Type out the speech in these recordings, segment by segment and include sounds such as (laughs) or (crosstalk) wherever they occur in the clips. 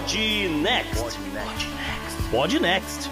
Pod Next. Pod Next.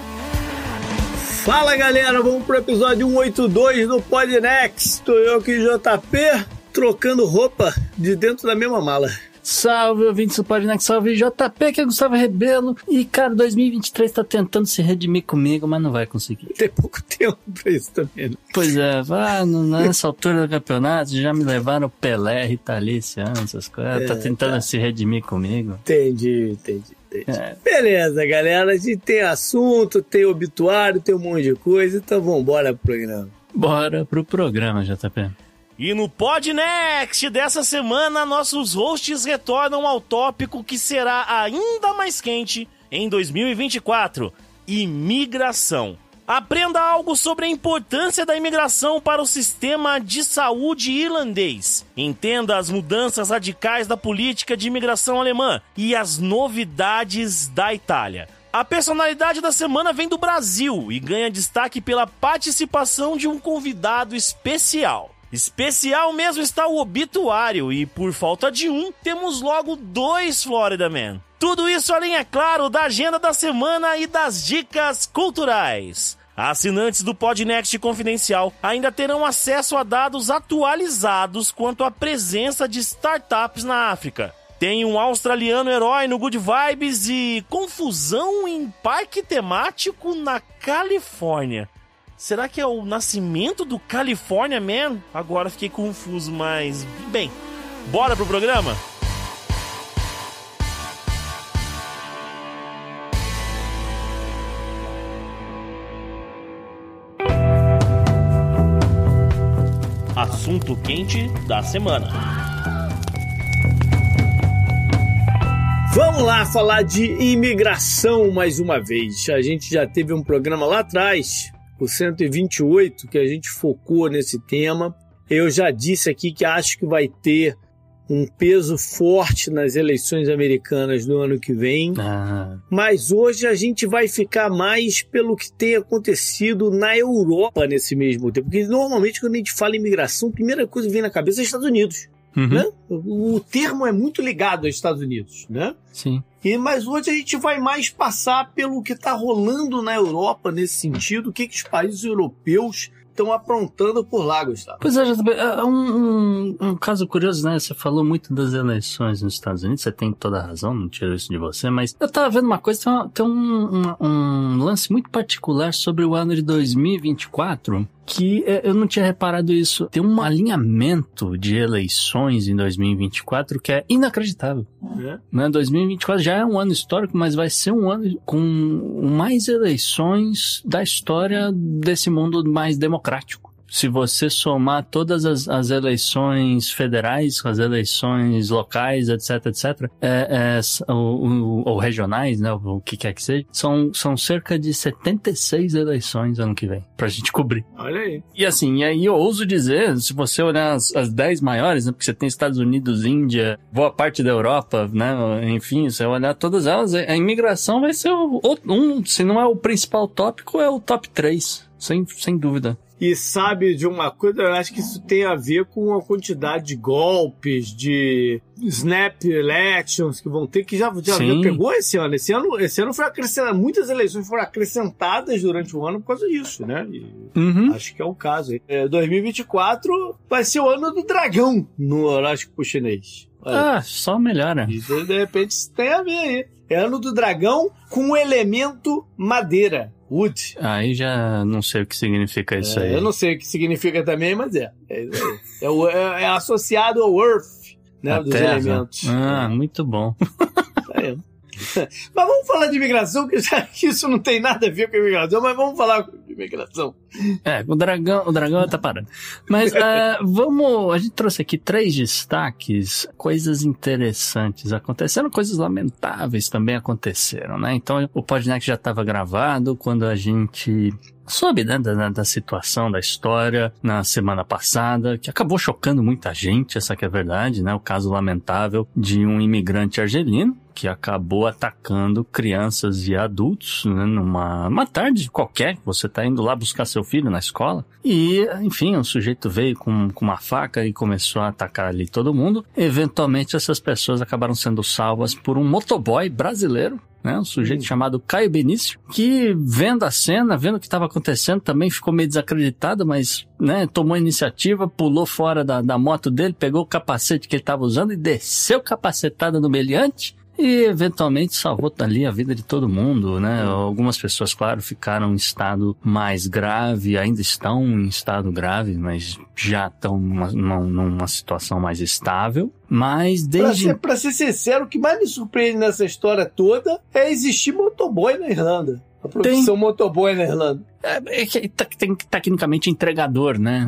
Fala galera, vamos pro episódio 182 do Podnext. Tô eu aqui, JP, trocando roupa de dentro da mesma mala. Salve, ouvintes do Podnext, salve JP, que é Gustavo Rebelo. E, cara, 2023 tá tentando se redimir comigo, mas não vai conseguir. Tem pouco tempo pra isso também. Né? Pois é, vá nessa altura do campeonato, já me levaram Pelé, Rita Lee esse ano, essas coisas. É, tá tentando tá. se redimir comigo. Entendi, entendi. É. Beleza, galera. A gente tem assunto, tem obituário, tem um monte de coisa. Então vamos embora pro programa. Bora pro programa, JP. E no Podnext dessa semana, nossos hosts retornam ao tópico que será ainda mais quente em 2024: imigração. Aprenda algo sobre a importância da imigração para o sistema de saúde irlandês. Entenda as mudanças radicais da política de imigração alemã e as novidades da Itália. A personalidade da semana vem do Brasil e ganha destaque pela participação de um convidado especial. Especial mesmo está o obituário e por falta de um, temos logo dois Florida Man. Tudo isso além, é claro, da agenda da semana e das dicas culturais. Assinantes do Podnext Confidencial ainda terão acesso a dados atualizados quanto à presença de startups na África. Tem um australiano herói no Good Vibes e confusão em parque temático na Califórnia. Será que é o nascimento do California Man? Agora fiquei confuso, mas bem, bora pro programa? Assunto quente da semana. Vamos lá falar de imigração mais uma vez. A gente já teve um programa lá atrás o 128, que a gente focou nesse tema. Eu já disse aqui que acho que vai ter um peso forte nas eleições americanas no ano que vem. Ah. Mas hoje a gente vai ficar mais pelo que tem acontecido na Europa nesse mesmo tempo. Porque normalmente quando a gente fala em imigração, a primeira coisa que vem na cabeça é Estados Unidos. Uhum. Né? O termo é muito ligado aos Estados Unidos, né? Sim. E, mas hoje a gente vai mais passar pelo que está rolando na Europa nesse sentido, o que, que os países europeus estão aprontando por lá, Gustavo. Pois é, é um, um, um, caso curioso, né? Você falou muito das eleições nos Estados Unidos, você tem toda a razão, não tiro isso de você, mas eu tava vendo uma coisa, tem, uma, tem um, um, lance muito particular sobre o ano de 2024 que é, eu não tinha reparado isso. Tem um alinhamento de eleições em 2024 que é inacreditável. É. Né? 2024 já é um ano histórico, mas vai ser um ano com mais eleições da história desse mundo mais democrático se você somar todas as, as eleições federais, as eleições locais, etc, etc, é, é, ou, ou, regionais, né, o que quer que seja, são, são cerca de 76 eleições ano que vem, pra gente cobrir. Olha aí. E assim, e aí eu ouso dizer, se você olhar as, as 10 maiores, né, porque você tem Estados Unidos, Índia, boa parte da Europa, né, enfim, você olhar todas elas, a imigração vai ser o, um, se não é o principal tópico, é o top 3, sem, sem dúvida e sabe de uma coisa, eu acho que isso tem a ver com a quantidade de golpes, de snap elections que vão ter, que já, já, já pegou esse ano. Esse ano, esse ano foi acrescentado, muitas eleições foram acrescentadas durante o ano por causa disso, né? Uhum. Acho que é o caso. É, 2024 vai ser o ano do dragão no horóscopo chinês. Olha. Ah, só melhora. E de repente isso tem a ver aí. É ano do dragão com o elemento madeira. Wood. Aí já não sei o que significa isso é, aí. Eu não sei o que significa também, mas é. É, é, é, é associado ao Earth, né? A dos terra. elementos. Ah, muito bom. É. (laughs) Mas vamos falar de imigração, que, isso não tem nada a ver com imigração, mas vamos falar de imigração. É, o dragão, o dragão tá parando. Mas uh, (laughs) vamos. A gente trouxe aqui três destaques, coisas interessantes aconteceram, coisas lamentáveis também aconteceram, né? Então o podcast já estava gravado quando a gente soube né, da, da, situação da história na semana passada, que acabou chocando muita gente, essa que é a verdade, né? O caso lamentável de um imigrante argelino que acabou atacando crianças e adultos né, numa uma tarde qualquer. Você está indo lá buscar seu filho na escola e, enfim, o sujeito veio com, com uma faca e começou a atacar ali todo mundo. Eventualmente, essas pessoas acabaram sendo salvas por um motoboy brasileiro né? Um sujeito chamado Caio Benício, que vendo a cena, vendo o que estava acontecendo, também ficou meio desacreditado, mas né, tomou a iniciativa, pulou fora da, da moto dele, pegou o capacete que ele estava usando e desceu capacetada no meliante e eventualmente salvou ali a vida de todo mundo, né? Algumas pessoas, claro, ficaram em estado mais grave, ainda estão em estado grave, mas já estão numa, numa situação mais estável. Mas desde. Pra ser, pra ser sincero, o que mais me surpreende nessa história toda é existir motoboy na Irlanda. A profissão tem... motoboy na Irlanda. É, é que tem tecnicamente entregador, né?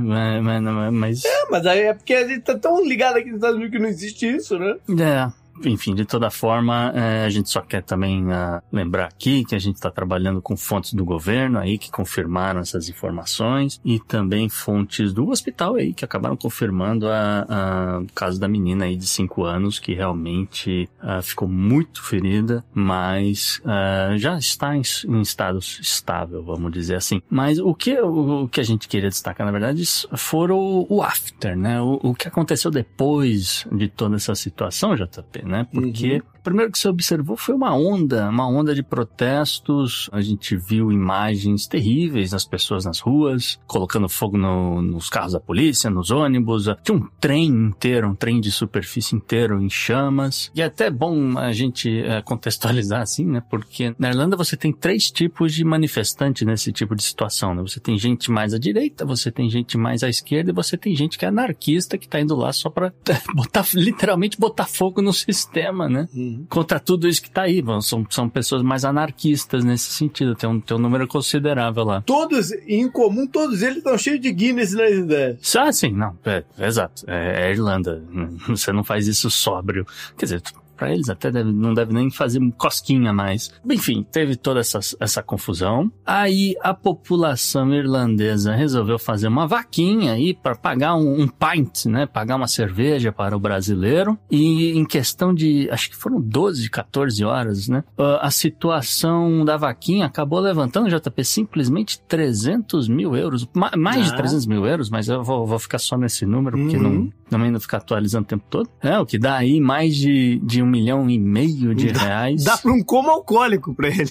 Mas. É, mas aí é porque a gente tá tão ligado aqui nos Estados Unidos que não existe isso, né? É enfim, de toda forma, é, a gente só quer também uh, lembrar aqui que a gente está trabalhando com fontes do governo aí que confirmaram essas informações e também fontes do hospital aí que acabaram confirmando o caso da menina aí de 5 anos que realmente uh, ficou muito ferida, mas uh, já está em, em, estado estável, vamos dizer assim. Mas o que, o, o, que a gente queria destacar, na verdade, foram o, o after, né? O, o que aconteceu depois de toda essa situação, JP, né? Porque uhum. o primeiro que se observou foi uma onda, uma onda de protestos. A gente viu imagens terríveis das pessoas nas ruas, colocando fogo no, nos carros da polícia, nos ônibus. Tinha um trem inteiro, um trem de superfície inteiro em chamas. E é até bom a gente é, contextualizar assim, né? Porque na Irlanda você tem três tipos de manifestante nesse tipo de situação, né? Você tem gente mais à direita, você tem gente mais à esquerda e você tem gente que é anarquista que tá indo lá só pra (laughs) botar, literalmente botar fogo no sistema né? Uhum. Contra tudo isso que tá aí. São, são pessoas mais anarquistas nesse sentido. Tem um, tem um número considerável lá. Todos, em comum, todos eles estão cheios de Guinness nas ideias. Ah, sim, não. É, é exato. É, é Irlanda. (laughs) Você não faz isso sóbrio. Quer dizer, para eles até deve, não deve nem fazer cosquinha mais. Enfim, teve toda essa, essa confusão. Aí a população irlandesa resolveu fazer uma vaquinha aí para pagar um, um, pint, né? Pagar uma cerveja para o brasileiro. E em questão de, acho que foram 12, 14 horas, né? Ah, a situação da vaquinha acabou levantando, JP, simplesmente 300 mil euros. mais ah. de 300 mil euros, mas eu vou, vou ficar só nesse número, porque uhum. não, também não ficar atualizando o tempo todo. É, o que dá aí mais de, de um milhão e meio de dá, reais. Dá pra um como alcoólico pra ele.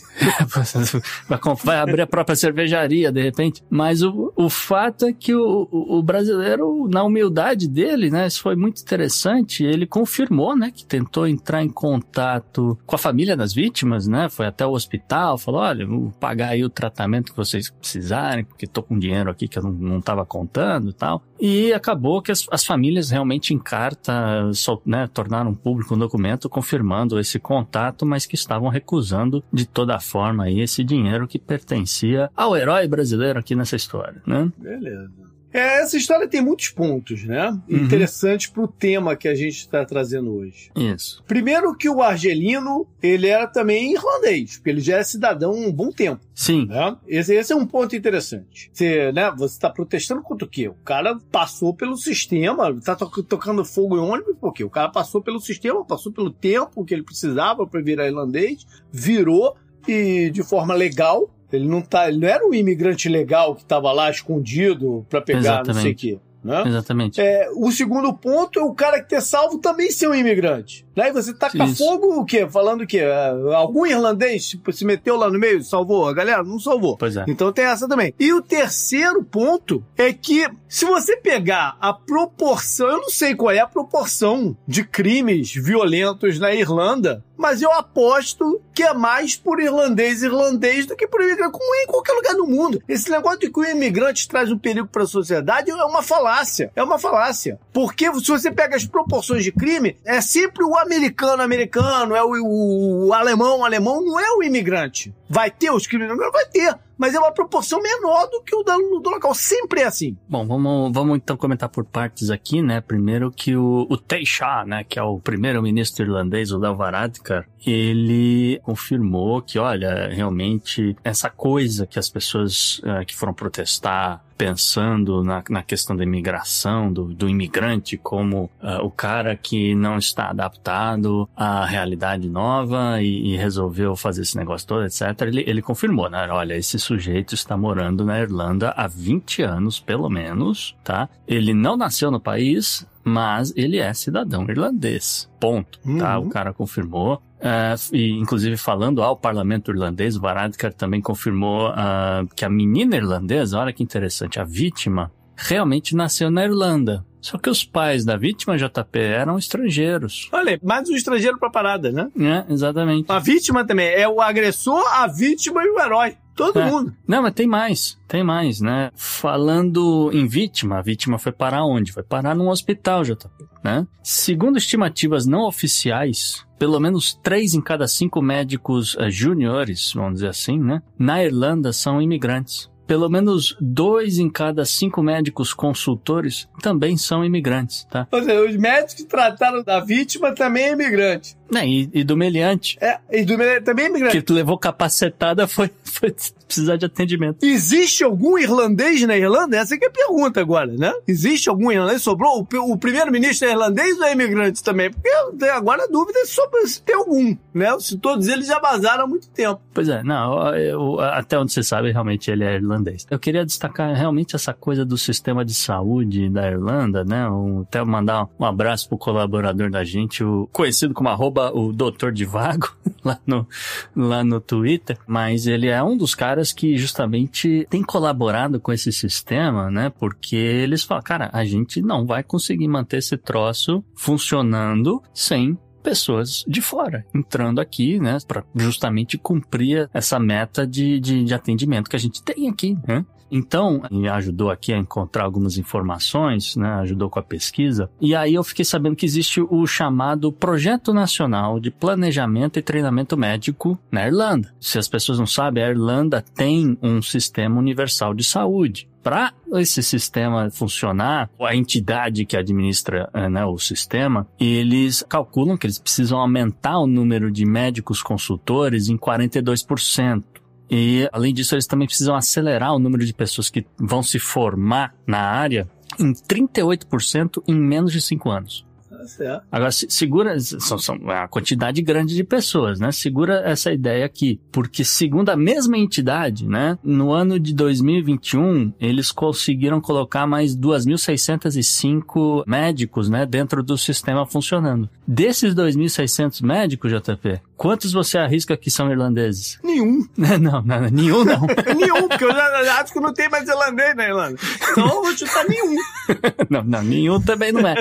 (laughs) Vai abrir a própria cervejaria, de repente. Mas o, o fato é que o, o, brasileiro, na humildade dele, né, isso foi muito interessante, ele confirmou, né, que tentou entrar em contato com a família das vítimas, né, foi até o hospital, falou, olha, vou pagar aí o tratamento que vocês precisarem, porque tô com dinheiro aqui que eu não, não tava contando e tal. E acabou que as, as famílias realmente em carta só, né, tornaram público um documento confirmando esse contato, mas que estavam recusando de toda forma esse dinheiro que pertencia ao herói brasileiro aqui nessa história, né? Beleza. É, essa história tem muitos pontos, né? Uhum. Interessantes pro tema que a gente está trazendo hoje. Isso. Primeiro que o argelino, ele era também irlandês, porque ele já é cidadão há um bom tempo. Sim. Né? Esse, esse é um ponto interessante. Você, né, você está protestando contra o quê? O cara passou pelo sistema, está to tocando fogo em ônibus, por quê? O cara passou pelo sistema, passou pelo tempo que ele precisava para virar irlandês, virou e de forma legal ele não tá, ele não era um imigrante legal que estava lá escondido para pegar Exatamente. não sei o quê. Né? Exatamente. É, o segundo ponto é o cara que ter salvo também ser um imigrante. Né? E você taca Isso. fogo o quê? Falando o quê? É, algum irlandês tipo, se meteu lá no meio e salvou a galera? Não salvou. Pois é. Então tem essa também. E o terceiro ponto é que se você pegar a proporção, eu não sei qual é a proporção de crimes violentos na Irlanda, mas eu aposto que é mais por irlandês irlandês do que por imigrante, como em qualquer lugar do mundo. Esse negócio de que o imigrante traz um perigo para a sociedade é uma falácia. É uma falácia. Porque se você pega as proporções de crime, é sempre o americano americano, é o, o, o alemão alemão, não é o imigrante. Vai ter os crimes, vai ter. Mas é uma proporção menor do que o dano do local. Sempre é assim. Bom, vamos, vamos então comentar por partes aqui, né? Primeiro que o, o Taoiseach, né, que é o primeiro-ministro irlandês, o Léo Varadkar, ele confirmou que, olha, realmente essa coisa que as pessoas uh, que foram protestar pensando na, na questão da imigração, do, do imigrante como uh, o cara que não está adaptado à realidade nova e, e, resolveu fazer esse negócio todo, etc. Ele, ele confirmou, né? Olha, esse sujeito está morando na Irlanda há 20 anos, pelo menos, tá? Ele não nasceu no país, mas ele é cidadão irlandês. Ponto. Uhum. Tá? O cara confirmou. Uh, e inclusive falando ao parlamento irlandês, o Varadkar também confirmou uh, que a menina irlandesa, olha que interessante, a vítima, realmente nasceu na Irlanda. Só que os pais da vítima JP eram estrangeiros. Olha, mais um estrangeiro pra parada, né? É, exatamente. A vítima também. É o agressor, a vítima e o herói. Todo é. mundo. Não, mas tem mais. Tem mais, né? Falando em vítima, a vítima foi parar onde? Foi parar num hospital, JP, né? Segundo estimativas não oficiais, pelo menos três em cada cinco médicos uh, juniores, vamos dizer assim, né? Na Irlanda são imigrantes pelo menos dois em cada cinco médicos consultores também são imigrantes, tá? Ou seja, os médicos que trataram da vítima também é imigrante. É, e, e do meliante. É, e do meliante também é imigrante. Que tu levou capacetada foi, (laughs) foi precisar de atendimento. Existe algum irlandês na Irlanda? Essa é a pergunta agora, né? Existe algum irlandês? Sobrou? O, o primeiro-ministro é irlandês ou é imigrante também? Porque agora a dúvida é sobre se tem algum, né? Se todos eles já vazaram há muito tempo. Pois é, não, eu, até onde você sabe, realmente ele é irlandês. Eu queria destacar realmente essa coisa do sistema de saúde da Irlanda, né? Um, até mandar um abraço pro colaborador da gente, o conhecido como arroba arroba o Doutor de Vago (laughs) lá no, lá no Twitter, mas ele é um dos caras que justamente tem colaborado com esse sistema, né? Porque eles falam, cara, a gente não vai conseguir manter esse troço funcionando sem pessoas de fora entrando aqui, né, para justamente cumprir essa meta de, de, de, atendimento que a gente tem aqui, né? Então, me ajudou aqui a encontrar algumas informações, né? Ajudou com a pesquisa. E aí eu fiquei sabendo que existe o chamado Projeto Nacional de Planejamento e Treinamento Médico na Irlanda. Se as pessoas não sabem, a Irlanda tem um sistema universal de saúde para esse sistema funcionar, a entidade que administra eh, né, o sistema, eles calculam que eles precisam aumentar o número de médicos consultores em 42%. E, além disso, eles também precisam acelerar o número de pessoas que vão se formar na área em 38% em menos de 5 anos. Certo. Agora, segura, são, são a quantidade grande de pessoas, né? Segura essa ideia aqui, porque segundo a mesma entidade, né? No ano de 2021, eles conseguiram colocar mais 2.605 médicos, né? Dentro do sistema funcionando. Desses 2.600 médicos, JP, quantos você arrisca que são irlandeses? Nenhum. (laughs) Não, não, não nenhum não. (laughs) nenhum, porque eu já acho que não tem mais irlandês na Irlanda. Então eu vou chutar nenhum. (laughs) não, não, nenhum também não é.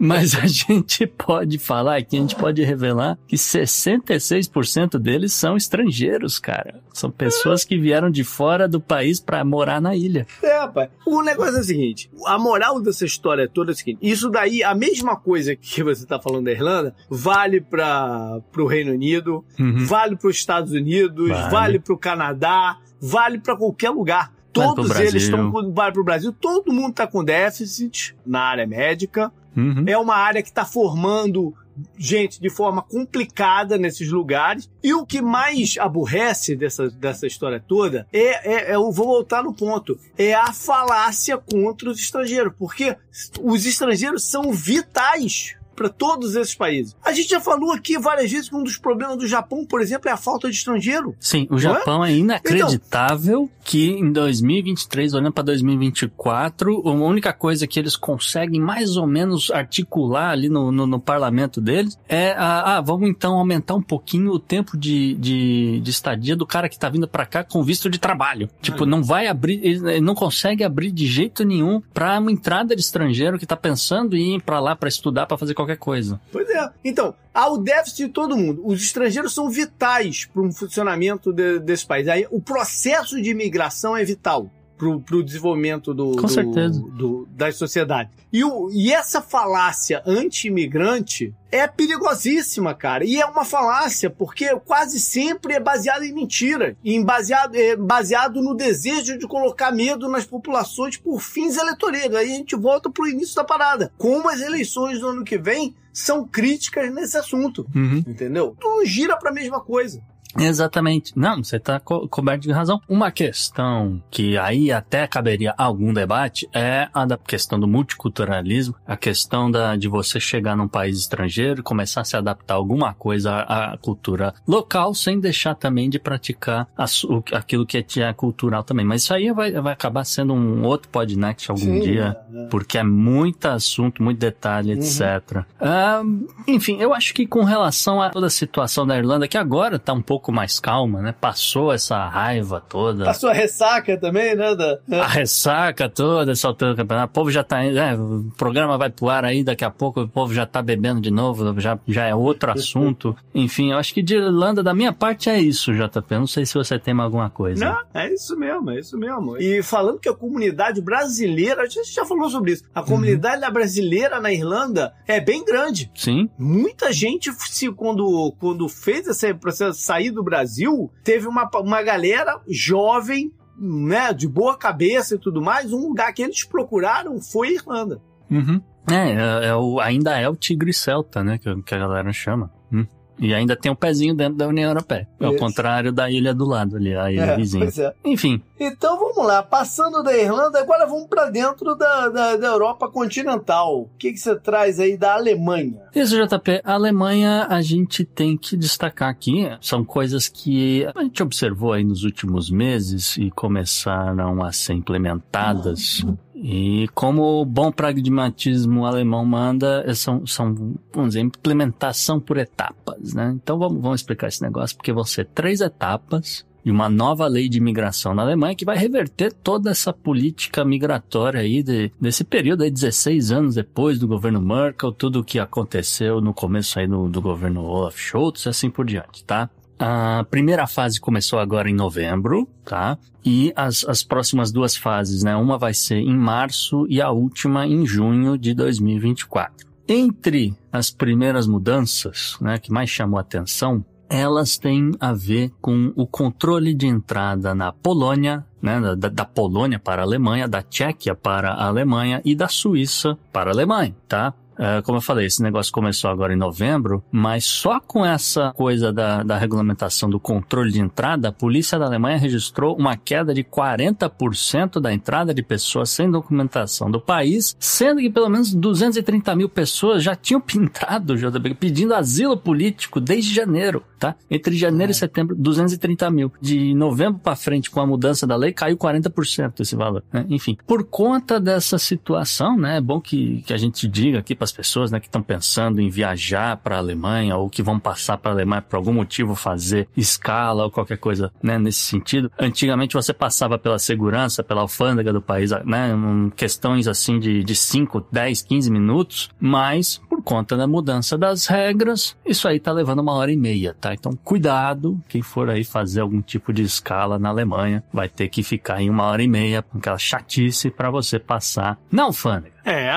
Mas a gente pode falar aqui, a gente pode revelar que 66% deles são estrangeiros, cara. São pessoas que vieram de fora do país para morar na ilha. É, rapaz. O negócio é o seguinte: a moral dessa história toda é o seguinte: isso daí, a mesma coisa que você tá falando da Irlanda, vale para o Reino Unido, uhum. vale para os Estados Unidos, vale, vale para o Canadá, vale para qualquer lugar. Todos vale eles estão vale para o Brasil. Todo mundo está com déficit na área médica. Uhum. É uma área que está formando gente de forma complicada nesses lugares. E o que mais aborrece dessa, dessa história toda é, é, é, eu vou voltar no ponto, é a falácia contra os estrangeiros, porque os estrangeiros são vitais para todos esses países. A gente já falou aqui várias vezes que um dos problemas do Japão, por exemplo, é a falta de estrangeiro. Sim, o Japão é? é? inacreditável então, que em 2023, olhando para 2024, a única coisa que eles conseguem mais ou menos articular ali no, no, no parlamento deles é a, ah, vamos então aumentar um pouquinho o tempo de, de, de estadia do cara que tá vindo para cá com visto de trabalho. Tipo, não vai abrir, ele não consegue abrir de jeito nenhum para uma entrada de estrangeiro que tá pensando em ir para lá para estudar, para fazer qualquer coisa. Pois é. Então, há o déficit de todo mundo. Os estrangeiros são vitais para um funcionamento de, desse país. Aí, o processo de imigração é vital. Pro, pro desenvolvimento do, Com do, certeza. do- das sociedades. E, o, e essa falácia anti-imigrante é perigosíssima, cara. E é uma falácia porque quase sempre é baseada em mentira, em baseado, é baseado no desejo de colocar medo nas populações por fins eleitoreiros. Aí a gente volta pro início da parada. Como as eleições do ano que vem são críticas nesse assunto, Uhum. entendeu? Tudo gira pra mesma coisa. Exatamente. Não, você está co coberto de razão. Uma questão que aí até caberia algum debate é a da questão do multiculturalismo, a questão da, de você chegar num país estrangeiro e começar a se adaptar a alguma coisa à, à cultura local, sem deixar também de praticar a o- aquilo que é, é cultural também. Mas isso aí vai, vai acabar sendo um outro podnext algum Sim, dia. é. Porque é muito assunto, muito detalhe, Uhum. etc. Ah, enfim, eu acho que com relação a toda a situação da Irlanda, que agora tá um pouco mais calma, né? Passou essa raiva toda. A sua ressaca também, né? Da... A ressaca toda, essa altura do campeonato. O povo já tá. É, o programa vai pro ar aí, daqui a pouco o povo já tá bebendo de novo, já, já é outro (laughs) assunto. Enfim, eu acho que de Irlanda, da minha parte, é isso, JP. Não sei se você tem mais alguma coisa. Não, é isso mesmo, é isso mesmo. E falando que a comunidade brasileira, a gente já falou sobre isso, a comunidade brasileira na Irlanda é bem grande. Sim? Muita gente, se, quando, quando fez esse processo sair do Brasil, teve uma, uma galera jovem, né, de boa cabeça e tudo mais. Um lugar que eles procuraram foi a Irlanda. Uhum. É, é, é o, ainda é o Tigre Celta, né? Que, que a galera chama. Hum. E ainda tem um pezinho dentro da União Europeia. Ao Isso. contrário da ilha do lado ali, a ilha vizinha. pois é. Enfim, Então vamos lá, passando da Irlanda, agora vamos para dentro da, da, da Europa continental. O que, que você traz aí da Alemanha? Isso, JP. A Alemanha, a gente tem que destacar aqui, são coisas que a gente observou aí nos últimos meses e começaram a ser implementadas. E como o bom pragmatismo alemão manda, é, são, são, vamos dizer, implementação por etapas, né? Então vamos, vamos explicar esse negócio, porque vão ser três etapas de uma nova lei de imigração na Alemanha que vai reverter toda essa política migratória aí de, desse período aí, 16 anos depois do governo Merkel, tudo o que aconteceu no começo aí do, do governo Olaf Scholz e assim por diante, tá? A primeira fase começou agora em novembro, tá? E as, as próximas duas fases, né? Uma vai ser em março e a última em junho de 2024. Entre as primeiras mudanças, né, que mais chamou atenção, elas têm a ver com o controle de entrada na Polônia, né, da, da Polônia para a Alemanha, da Tchequia para a Alemanha e da Suíça para a Alemanha, tá? É, como eu falei, esse negócio começou agora em novembro, mas só com essa coisa da, da regulamentação do controle de entrada, a polícia da Alemanha registrou uma queda de 40% da entrada de pessoas sem documentação do país, sendo que pelo menos 230 mil pessoas já tinham (laughs) pintado, JB, pedindo asilo político desde janeiro, tá? Entre janeiro e setembro, 230 mil. De novembro para frente, com a mudança da lei, caiu 40% esse valor. Né? Enfim, por conta dessa situação, né, é bom que, que a gente diga aqui para as pessoas né, que estão pensando em viajar para a Alemanha ou que vão passar para a Alemanha por algum motivo fazer escala ou qualquer coisa né, nesse sentido. Antigamente você passava pela segurança, pela alfândega do país, né, em questões assim de, de 5, 10, 15 minutos, mas por conta da mudança das regras, isso aí tá levando uma hora e meia, tá? Então cuidado, quem for aí fazer algum tipo de escala na Alemanha, vai ter que ficar em uma hora e meia, aquela chatice para você passar na alfândega. É,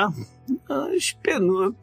as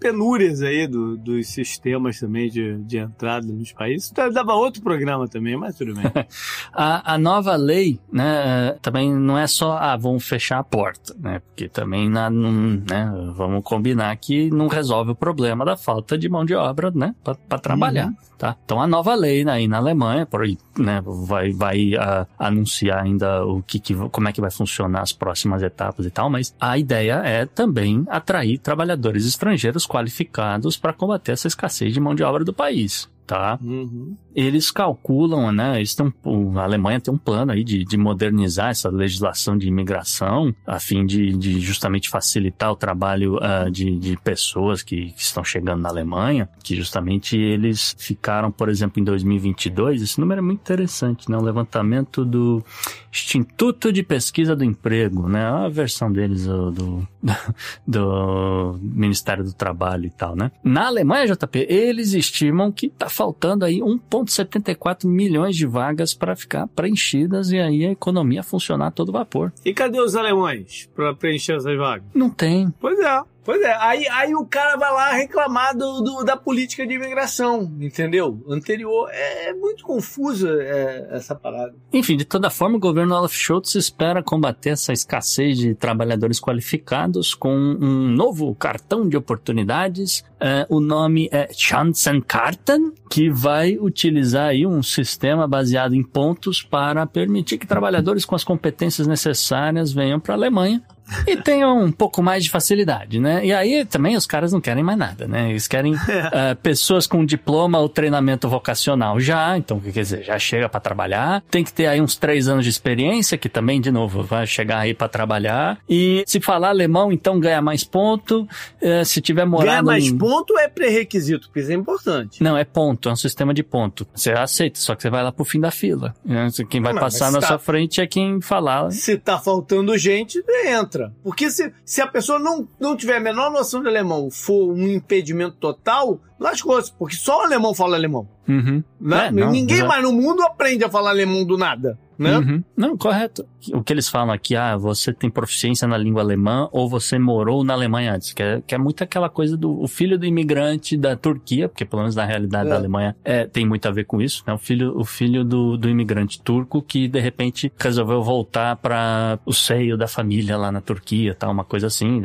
penúrias aí do- dos sistemas também de, de entrada nos países. Tá- Dava outro programa também, mas tudo bem. (laughs) A, a nova lei, né, também não é só, ah, vamos fechar a porta, né, porque também, na, não, né, vamos combinar que não resolve o problema da falta de mão de obra, né, para trabalhar, Uhum. tá? Então a nova lei aí na Alemanha, por aí, né, vai, vai ah, anunciar ainda o que, que, como é que vai funcionar as próximas etapas e tal, mas a ideia é também atrair trabalhadores estrangeiros qualificados para combater essa escassez de mão de obra do país. Tá? Uhum. eles calculam, né? Eles têm um, a Alemanha tem um plano aí de, de modernizar essa legislação de imigração a fim de, de justamente facilitar o trabalho ah, de, de pessoas que, que estão chegando na Alemanha, que justamente eles ficaram, por exemplo, em 2022, esse número é muito interessante, né? O levantamento do Instituto de Pesquisa do Emprego, né? A versão deles do, do, (laughs) do Ministério do Trabalho e tal, né? Na Alemanha, JP, eles estimam que tá faltando aí 1,74 milhões de vagas para ficar preenchidas e aí a economia funcionar a todo vapor. E cadê os alemães para preencher essas vagas? Não tem. Pois é. Pois é, aí, aí o cara vai lá reclamar do, do- da política de imigração, entendeu? Anterior. É, é muito confusa é, essa parada. Enfim, de toda forma, o governo Olaf Scholz espera combater essa escassez de trabalhadores qualificados com um novo cartão de oportunidades. É, o nome é Chancenkarten, que vai utilizar aí um sistema baseado em pontos para permitir que trabalhadores com as competências necessárias venham para a Alemanha e tenham um pouco mais de facilidade, né? E aí também os caras não querem mais nada, né? Eles querem (laughs) eh, pessoas com diploma ou treinamento vocacional já, então quer dizer, já chega para trabalhar. Tem que ter aí uns três anos de experiência, que também, de novo, vai chegar aí para trabalhar. E se falar alemão, então ganha mais ponto. Eh, se tiver morado Ganhar mais em... ponto é pré-requisito, porque isso é importante. Não, é ponto, é um sistema de ponto. Você aceita, só que você vai lá pro fim da fila. né? Quem vai Não, passar na tá- sua frente é quem falar. Se tá faltando gente, entra. Porque se, se a pessoa não, não tiver a menor noção de alemão, for um impedimento total, lascou-se. Porque só o alemão fala alemão. Uhum. Né? É, não, Ninguém já- mais no mundo aprende a falar alemão do nada. Né? Uhum. Não, correto. O que eles falam aqui, ah, você tem proficiência na língua alemã ou você morou na Alemanha antes, que é, que é muito aquela coisa do o filho do imigrante da Turquia, porque pelo menos na realidade É. da Alemanha é, tem muito a ver com isso, né? O filho, o filho do, do imigrante turco que de repente resolveu voltar para o seio da família lá na Turquia, tá? Uma coisa assim,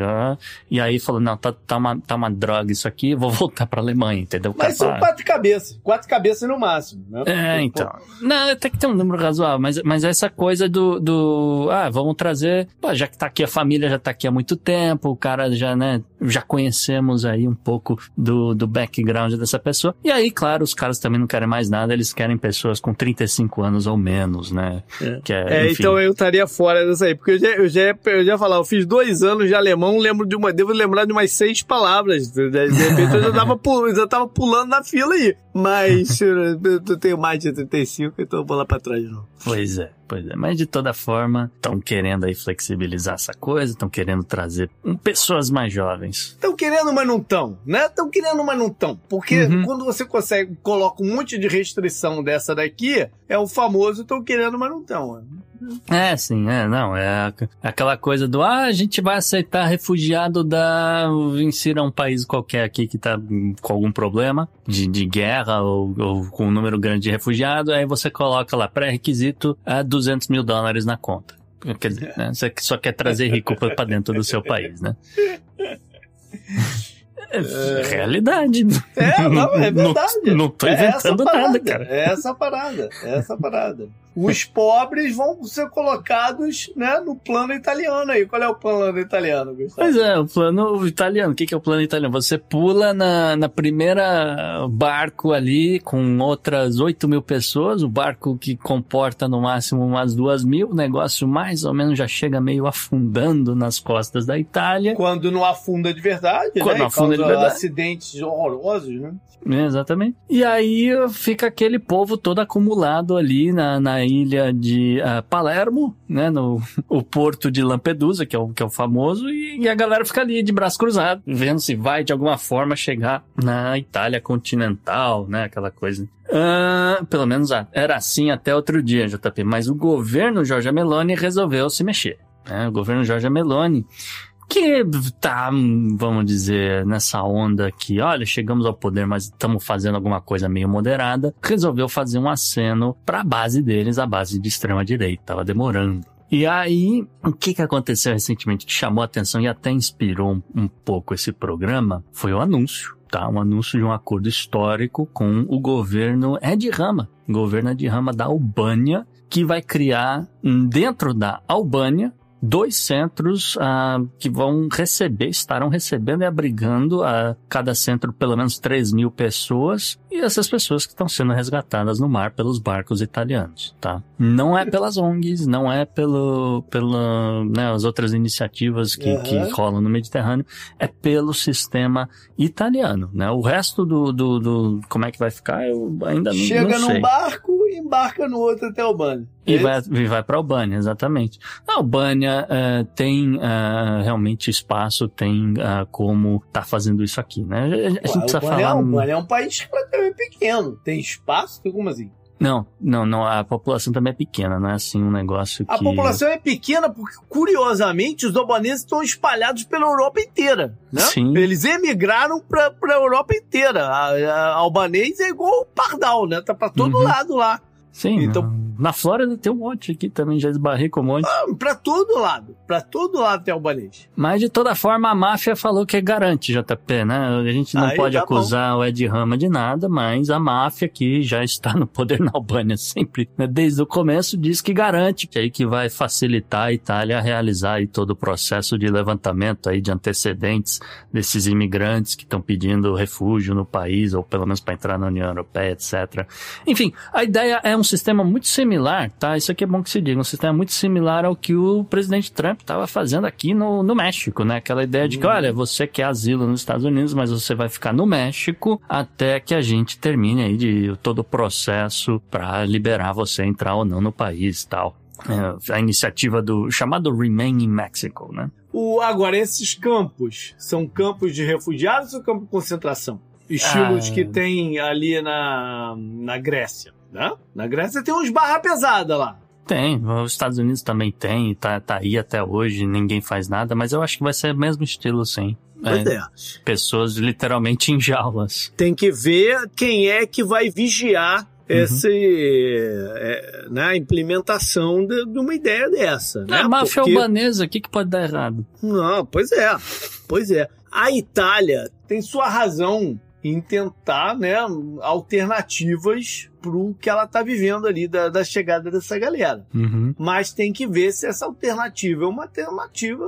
e aí falou, não, tá, tá, uma, tá uma droga isso aqui, vou (laughs) voltar pra Alemanha, entendeu? Mas são fala, quatro cabeças. Quatro cabeças no máximo. Né? é, então. Não, tem que ter um número razoável, mas, mas essa coisa do, do. Ah, vamos trazer. Pô, já que tá aqui, a família já tá aqui há muito tempo, o cara já, né? Já conhecemos aí um pouco do, do background dessa pessoa. E aí, claro, os caras também não querem mais nada, eles querem pessoas com 35 anos ou menos, né? É. Que é, É, então eu estaria fora dessa aí, porque eu já, eu já, eu já ia falar, eu fiz dois anos de alemão, lembro de uma, devo lembrar de umas seis palavras. De, repente eu já tava, já tava pulando na fila aí. Mas (laughs) eu tenho mais de 35, então eu vou lá pra trás de novo. Pois é, pois é. Mas de toda forma, estão querendo aí flexibilizar essa coisa, estão querendo trazer pessoas mais jovens. Estão querendo, mas não estão, né? Estão querendo, mas não estão. Porque Uhum. quando você consegue, coloca um monte de restrição dessa daqui, é o famoso estão querendo, mas não estão. É, sim, é, não, é aquela coisa do, ah, a gente vai aceitar refugiado da, insira um país qualquer aqui que tá com algum problema de, de guerra ou, ou com um número grande de refugiados, aí você coloca lá, pré-requisito, a 200 mil dólares na conta. Quer dizer, né, você só quer trazer rico pra dentro do seu país, né? (laughs) É realidade. (laughs) É, não, é Não- verdade. não tô É essa inventando parada, nada, cara. É essa parada, é essa parada. Os (laughs) pobres vão ser colocados, né, no plano italiano aí. Qual é o plano italiano, Gustavo? Pois é, o plano italiano. O que, que é o plano italiano? Você pula na, na primeira barco ali com outras 8 mil pessoas, o barco que comporta no máximo umas 2 mil, o negócio mais ou menos já chega meio afundando nas costas da Itália. Quando não afunda de verdade, Quando né? afunda de verdade. acidentes horrorosos, né? É, Exatamente. E aí fica aquele povo todo acumulado ali na, na ilha de ah, Palermo, né? No o porto de Lampedusa, que é o, que é o famoso, e, e a galera fica ali de braço cruzado, vendo se vai de alguma forma chegar na Itália continental, né? Aquela coisa. Ah, pelo menos ah, era assim até outro dia, JP. Mas o governo Jorge Meloni resolveu se mexer. Né? O governo Jorge Meloni que tá, vamos dizer, nessa onda que, olha, chegamos ao poder, mas estamos fazendo alguma coisa meio moderada, resolveu fazer um aceno para a base deles, a base de extrema direita, tava demorando. E aí, o que, que aconteceu recentemente que chamou a atenção e até inspirou um, um pouco esse programa foi o anúncio, tá? Um anúncio de um acordo histórico com o governo Ed Rama, governo Ed Rama da Albânia, que vai criar hum, dentro da Albânia dois centros ah, que vão receber, estarão recebendo e abrigando a cada centro pelo menos 3 mil pessoas e essas pessoas que estão sendo resgatadas no mar pelos barcos italianos, tá? Não é pelas ONGs, não é pelo, pela, né, as outras iniciativas que, Uhum. que rolam no Mediterrâneo, é pelo sistema italiano, né? O resto do, do, do como é que vai ficar, eu ainda não, Chega não sei. num barco e embarca no outro até Albânia. E É vai, e vai para Albânia, exatamente. A Albânia eh, tem eh, realmente espaço, tem ah, como tá fazendo isso aqui, né? A, gente Ué, precisa Albânia, falar. no- Albânia é um país relativamente pequeno. Tem espaço? Tem como assim? Não, não, não. A população também é pequena, não é assim um negócio que. A população é pequena porque, curiosamente, os albaneses estão espalhados pela Europa inteira. Né? Sim. Eles emigraram para a Europa inteira. A, a albanês é igual o pardal, né? Tá para todo Uhum. lado lá. Sim, Então- na Flórida tem um monte aqui também, já esbarrei com um monte. Para todo lado. Para todo lado tem albanês. Mas de toda forma, a máfia falou que é garante, JP, né? A gente não Aí pode tá acusar o Ed Rama de nada, mas a máfia que já está no poder na Albânia sempre, né, desde o começo, diz que garante que aí que vai facilitar a Itália a realizar aí todo o processo de levantamento aí de antecedentes desses imigrantes que estão pedindo refúgio no país, ou pelo menos para entrar na União Europeia, etc. Enfim, a ideia é um sistema muito similar, tá? Isso aqui é bom que se diga, um sistema muito similar ao que o presidente Trump estava fazendo aqui no, no México, né? Aquela ideia de que, olha, você quer asilo nos Estados Unidos, mas você vai ficar no México até que a gente termine aí de todo o processo para liberar você entrar ou não no país tal. É, a iniciativa do chamado Remain in Mexico, né? O, agora, esses campos são campos de refugiados ou campos de concentração? Estilos Ah. que tem ali na, na Grécia, né? Na Grécia tem uns barra pesada lá. Tem, os Estados Unidos também tem, tá, tá aí até hoje, ninguém faz nada, mas eu acho que vai ser o mesmo estilo, sim. Pois É, é. Pessoas literalmente em jaulas. Tem que ver quem é que vai vigiar esse, é, né, a implementação de, de uma ideia dessa. Né? a máfia Porque- albanesa, o que, que pode dar errado? Não, pois é. Pois é. A Itália tem sua razão em tentar, né, alternativas pro que ela tá vivendo ali da, da chegada dessa galera. Uhum. Mas tem que ver se essa alternativa é uma alternativa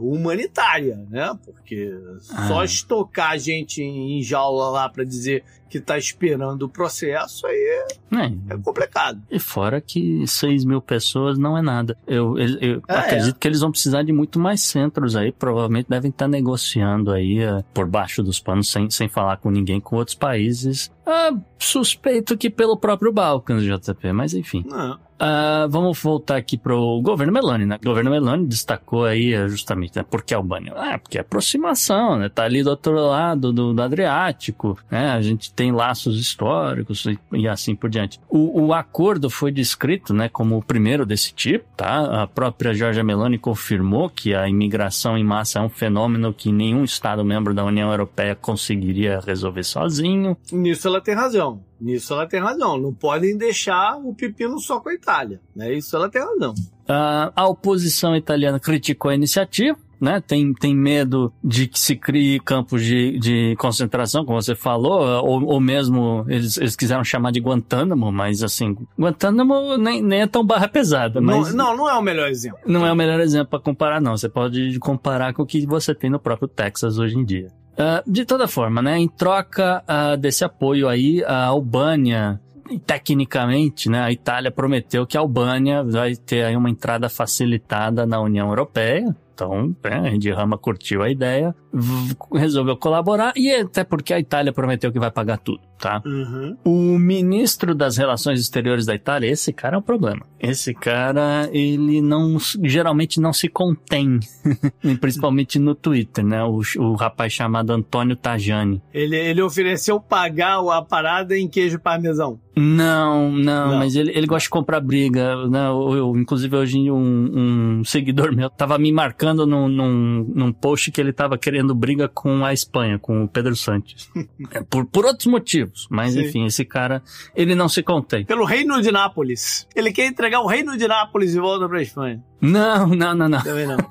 humanitária, né? Porque só Ah. estocar a gente em jaula lá para dizer que tá esperando o processo aí É, é complicado. E fora que 6 mil pessoas não é nada. Eu, eu, eu Ah, acredito que eles vão precisar de muito mais centros aí. Provavelmente devem estar negociando aí eh, por baixo dos panos, sem, sem falar com ninguém, com outros países. Ah, suspeito que pelo próprio Balcãs, JP, mas enfim. Não. Ah, vamos voltar aqui pro governo Meloni, né? O governo Meloni destacou aí eh, justamente, né? Por que Albânia? Ah, porque é aproximação, né? Tá ali do outro lado do, do Adriático, né? A gente tem laços históricos e, e assim por diante. O, o acordo foi descrito, né? Como o primeiro desse tipo, tá? A própria Giorgia Meloni confirmou que a imigração em massa é um fenômeno que nenhum Estado membro da União Europeia conseguiria resolver sozinho. Nisso ela tem razão. Nisso ela tem razão. Não podem deixar o pepino só com a Itália. Né? Isso ela tem razão. Ah, a oposição italiana criticou a iniciativa, né? Tem, tem medo de que se crie campos de, de concentração, como você falou, ou, ou mesmo eles, eles quiseram chamar de Guantánamo, mas assim, Guantánamo nem, nem é tão barra pesada, mas Não, não, não é o melhor exemplo. não é o melhor exemplo para comparar, não. Você pode comparar com o que você tem no próprio Texas hoje em dia. Ah, de toda forma, né, em troca ah, desse apoio aí, a Albânia, tecnicamente, né, a Itália prometeu que a Albânia vai ter aí uma entrada facilitada na União Europeia. Então, né, a Rama curtiu a ideia, resolveu colaborar e até porque a Itália prometeu que vai pagar tudo, tá? Uhum. O ministro das Relações Exteriores da Itália, esse cara é um problema. Esse cara, ele não, geralmente não se contém, (laughs) principalmente no Twitter, né? O, o rapaz chamado Antônio Tajani. Ele, ele ofereceu pagar a parada em queijo parmesão. Não, não, Não. mas ele, ele gosta de comprar briga, né? Eu, eu- inclusive hoje um, um seguidor meu tava me marcando num, num, num post que ele tava querendo briga com a Espanha, com o Pedro Santos. (laughs) É, por, por outros motivos, mas Sim. enfim, esse cara, ele não se contém. Pelo reino de Nápoles. Ele quer entregar o reino de Nápoles de volta pra Espanha. Não, não, não, não. Também não. (laughs)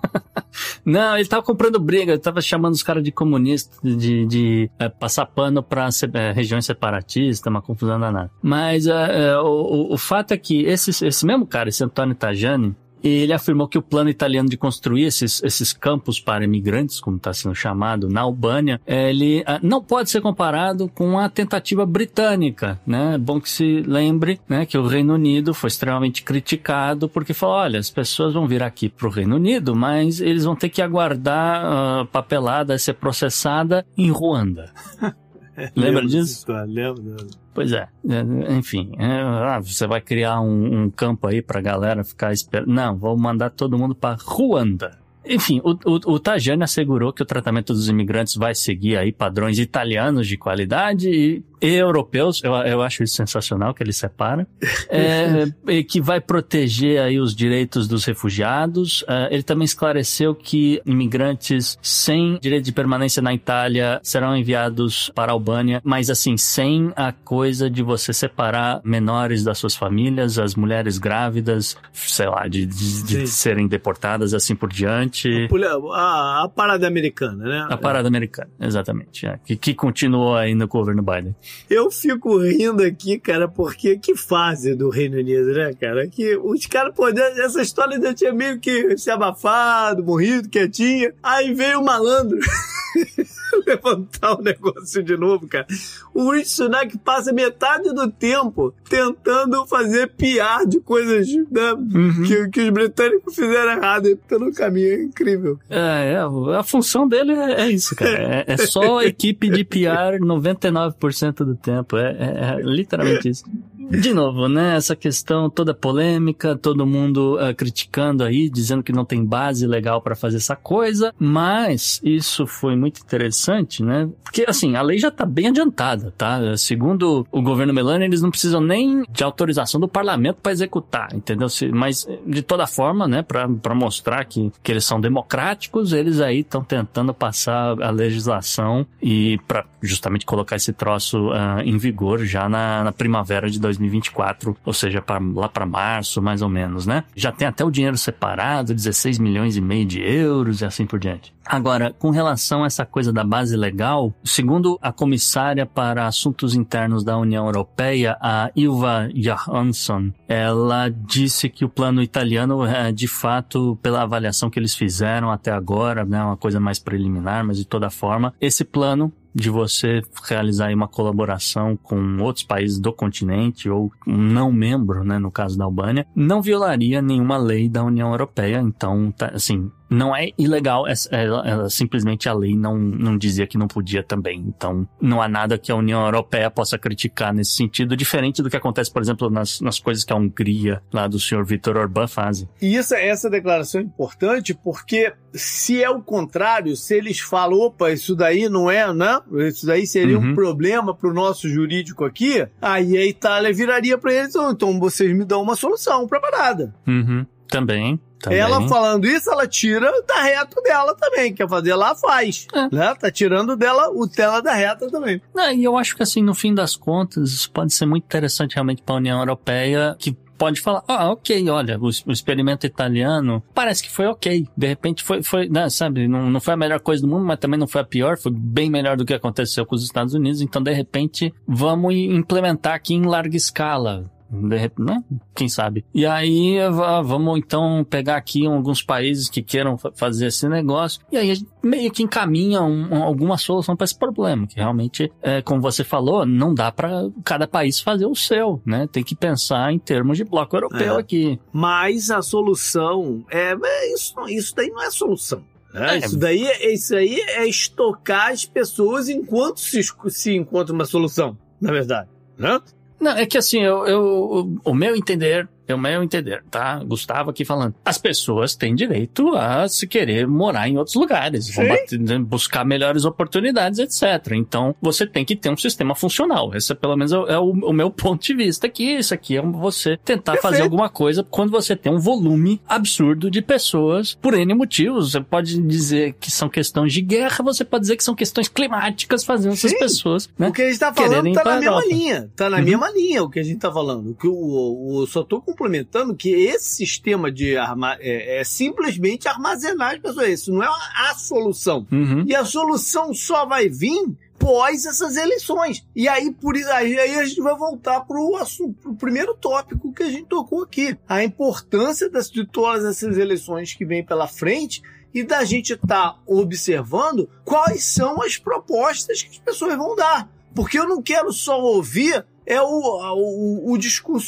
Não, ele tava comprando briga, ele tava chamando os caras de comunista, de, de é, passar pano pra se- é, regiões separatistas, uma confusão danada. Mas é, é, o, o- fato é que esse, esse mesmo cara, esse Antônio Tajani, ele afirmou que o plano italiano de construir esses, esses campos para imigrantes, como está sendo chamado, na Albânia, ele ah, não pode ser comparado com a tentativa britânica, né? É bom que se lembre, né, que o Reino Unido foi extremamente criticado porque falou, olha, as pessoas vão vir aqui para o Reino Unido, mas eles vão ter que aguardar a papelada ser processada em Ruanda. (laughs) (laughs) Lembra disso? Lembro, lembro. Pois é, é enfim, é, ah, você vai criar um, um campo aí pra galera ficar esperando. Não, vou mandar todo mundo pra Ruanda. Enfim, o, o, o, Tajani assegurou que o tratamento dos imigrantes vai seguir aí padrões italianos de qualidade e, e europeus. Eu, eu acho isso sensacional que ele separa. É, (laughs) e que vai proteger aí os direitos dos refugiados. É, ele também esclareceu que imigrantes sem direito de permanência na Itália serão enviados para a Albânia, mas assim, sem a coisa de você separar menores das suas famílias, as mulheres grávidas, sei lá, de, de, de serem deportadas assim por diante. A, a, parada americana, né? A parada americana, exatamente. É, que, que continuou ainda com o governo Biden. Eu fico rindo aqui, cara, porque que fase do Reino Unido, né, cara? Que os caras, pô, essa história ainda tinha meio que se abafado, morrido, quietinha. Aí veio o malandro. (laughs) (laughs) levantar o negócio de novo, cara. O Rich Sunak passa metade do tempo tentando fazer piar de coisas né, uhum. que, que, os britânicos fizeram errado pelo caminho. É incrível. É, é a função dele é, é isso, cara. É, é só equipe de PR 99% do tempo. É, é, é literalmente isso. De novo, né? Essa questão toda polêmica, todo mundo uh, criticando aí, dizendo que não tem base legal para fazer essa coisa, mas isso foi muito interessante, né? Porque, assim, a lei já tá bem adiantada, tá? Segundo o governo Melania, eles não precisam nem de autorização do parlamento para executar, entendeu? Mas, de toda forma, né, para mostrar que, que eles são democráticos, eles aí estão tentando passar a legislação e para justamente colocar esse troço uh, em vigor já na, na primavera de 2020. 2024, ou seja, pra, lá para março, mais ou menos, né? Já tem até o dinheiro separado, 16 milhões e meio de euros e assim por diante. Agora, com relação a essa coisa da base legal, segundo a comissária para assuntos internos da União Europeia, a Ilva Johansson, ela disse que o plano italiano, é, de fato, pela avaliação que eles fizeram até agora, né, uma coisa mais preliminar, mas de toda forma, esse plano de você realizar uma colaboração com outros países do continente ou um não membro, né, no caso da Albânia, não violaria nenhuma lei da União Europeia. Então, tá, assim, não é ilegal, é, é, é, simplesmente a lei não, não dizia que não podia também. Então, não há nada que a União Europeia possa criticar nesse sentido, diferente do que acontece, por exemplo, nas, nas coisas que a Hungria, lá do senhor Viktor Orbán, fazem. E essa, essa declaração é importante porque, se é o contrário, se eles falam, opa, isso daí não é, né? Isso daí seria uhum. um problema para o nosso jurídico aqui, aí a Itália viraria para eles, então vocês me dão uma solução para parada. Uhum. Também. Também. Ela falando isso, ela tira da reta dela também. Quer fazer lá, faz. É. Né? Tá tirando dela o tela da reta também. Não, e eu acho que assim, no fim das contas, isso pode ser muito interessante realmente para a União Europeia, que pode falar, ah, ok, olha, o, o, experimento italiano parece que foi ok. De repente foi, foi né, sabe, não, não foi a melhor coisa do mundo, mas também não foi a pior, foi bem melhor do que aconteceu com os Estados Unidos. Então, de repente, vamos implementar aqui em larga escala né? Quem sabe? E aí vamos então pegar aqui alguns países que queiram fazer esse negócio e aí meio que encaminha um, alguma solução para esse problema, que realmente, é, como você falou, não dá para cada país fazer o seu, né? Tem que pensar em termos de bloco europeu é. aqui. Mas a solução é, é isso, isso daí não é solução. É, isso, daí, é, isso aí é estocar as pessoas enquanto se, se encontra uma solução, na verdade. Né? Não, é que assim, eu, eu, o meu entender é o meu entender, tá? Gustavo aqui falando. As pessoas têm direito a se querer morar em outros lugares, vão bater, né, buscar melhores oportunidades, etc. Então, você tem que ter um sistema funcional. Esse, é, pelo menos, é, é o, o, meu (laughs) ponto de vista aqui. Isso aqui é você tentar Perfeito. fazer alguma coisa quando você tem um volume absurdo de pessoas por N motivos. Você pode dizer que são questões de guerra, você pode dizer que são questões climáticas fazendo Sim. essas pessoas. Né, o que a gente tá falando tá na mesma linha. Tá na uhum. mesma linha o que a gente tá falando. O que o, o, só tô com complementando que esse sistema de arma é, é, simplesmente armazenar as pessoas. Isso não é a solução. Uhum. E a solução só vai vir pós essas eleições. E aí, por aí, aí a gente vai voltar para o primeiro tópico que a gente tocou aqui. A importância das, de todas essas eleições que vêm pela frente e da gente estar tá observando quais são as propostas que as pessoas vão dar. Porque eu não quero só ouvir é o, o, o discurso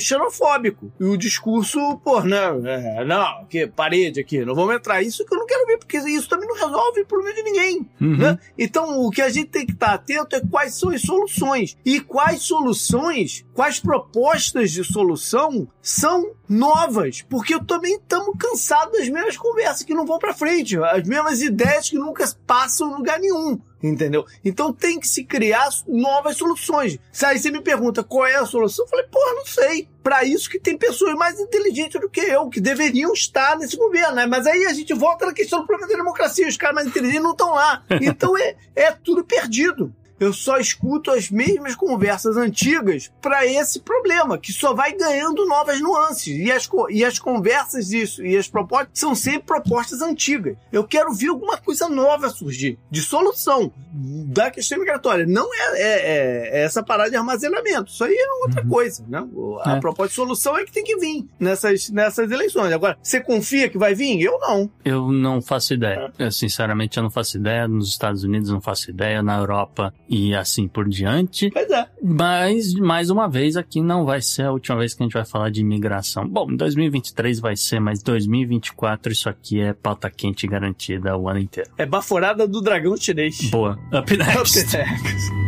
xenofóbico. E o discurso, pô, não, é, não, que parede aqui, não vamos entrar. Isso que eu não quero ver, porque isso também não resolve o problema de ninguém. Uhum. Né? Então, o que a gente tem que estar atento é quais são as soluções. E quais soluções, quais propostas de solução são novas. Porque eu também estamos cansados das mesmas conversas que não vão para frente, as mesmas ideias que nunca passam em lugar nenhum entendeu? Então tem que se criar novas soluções. Se aí você me pergunta qual é a solução, eu falei, porra, não sei. Para isso que tem pessoas mais inteligentes do que eu, que deveriam estar nesse governo, né? Mas aí a gente volta na questão do problema da democracia, os caras mais inteligentes não estão lá. (laughs) Então é, é tudo perdido eu só escuto as mesmas conversas antigas para esse problema, que só vai ganhando novas nuances. E as, e as conversas disso e as propostas são sempre propostas antigas. Eu quero ver alguma coisa nova surgir, de solução da questão migratória. Não é, é, é, é essa parada de armazenamento. Isso aí é outra uhum. coisa. Né? A é. proposta de solução é que tem que vir nessas, nessas eleições. Agora, você confia que vai vir? Eu não. Eu não faço ideia. É. Eu, sinceramente, eu não faço ideia. Nos Estados Unidos, não faço ideia. Na Europa, e assim por diante. Pois é. Mas, mais uma vez, aqui não vai ser a última vez que a gente vai falar de imigração. Bom, em 2023 vai ser, mas 2024 isso aqui é pauta quente garantida o ano inteiro. É baforada do dragão chinês. Boa. Up next. Up next.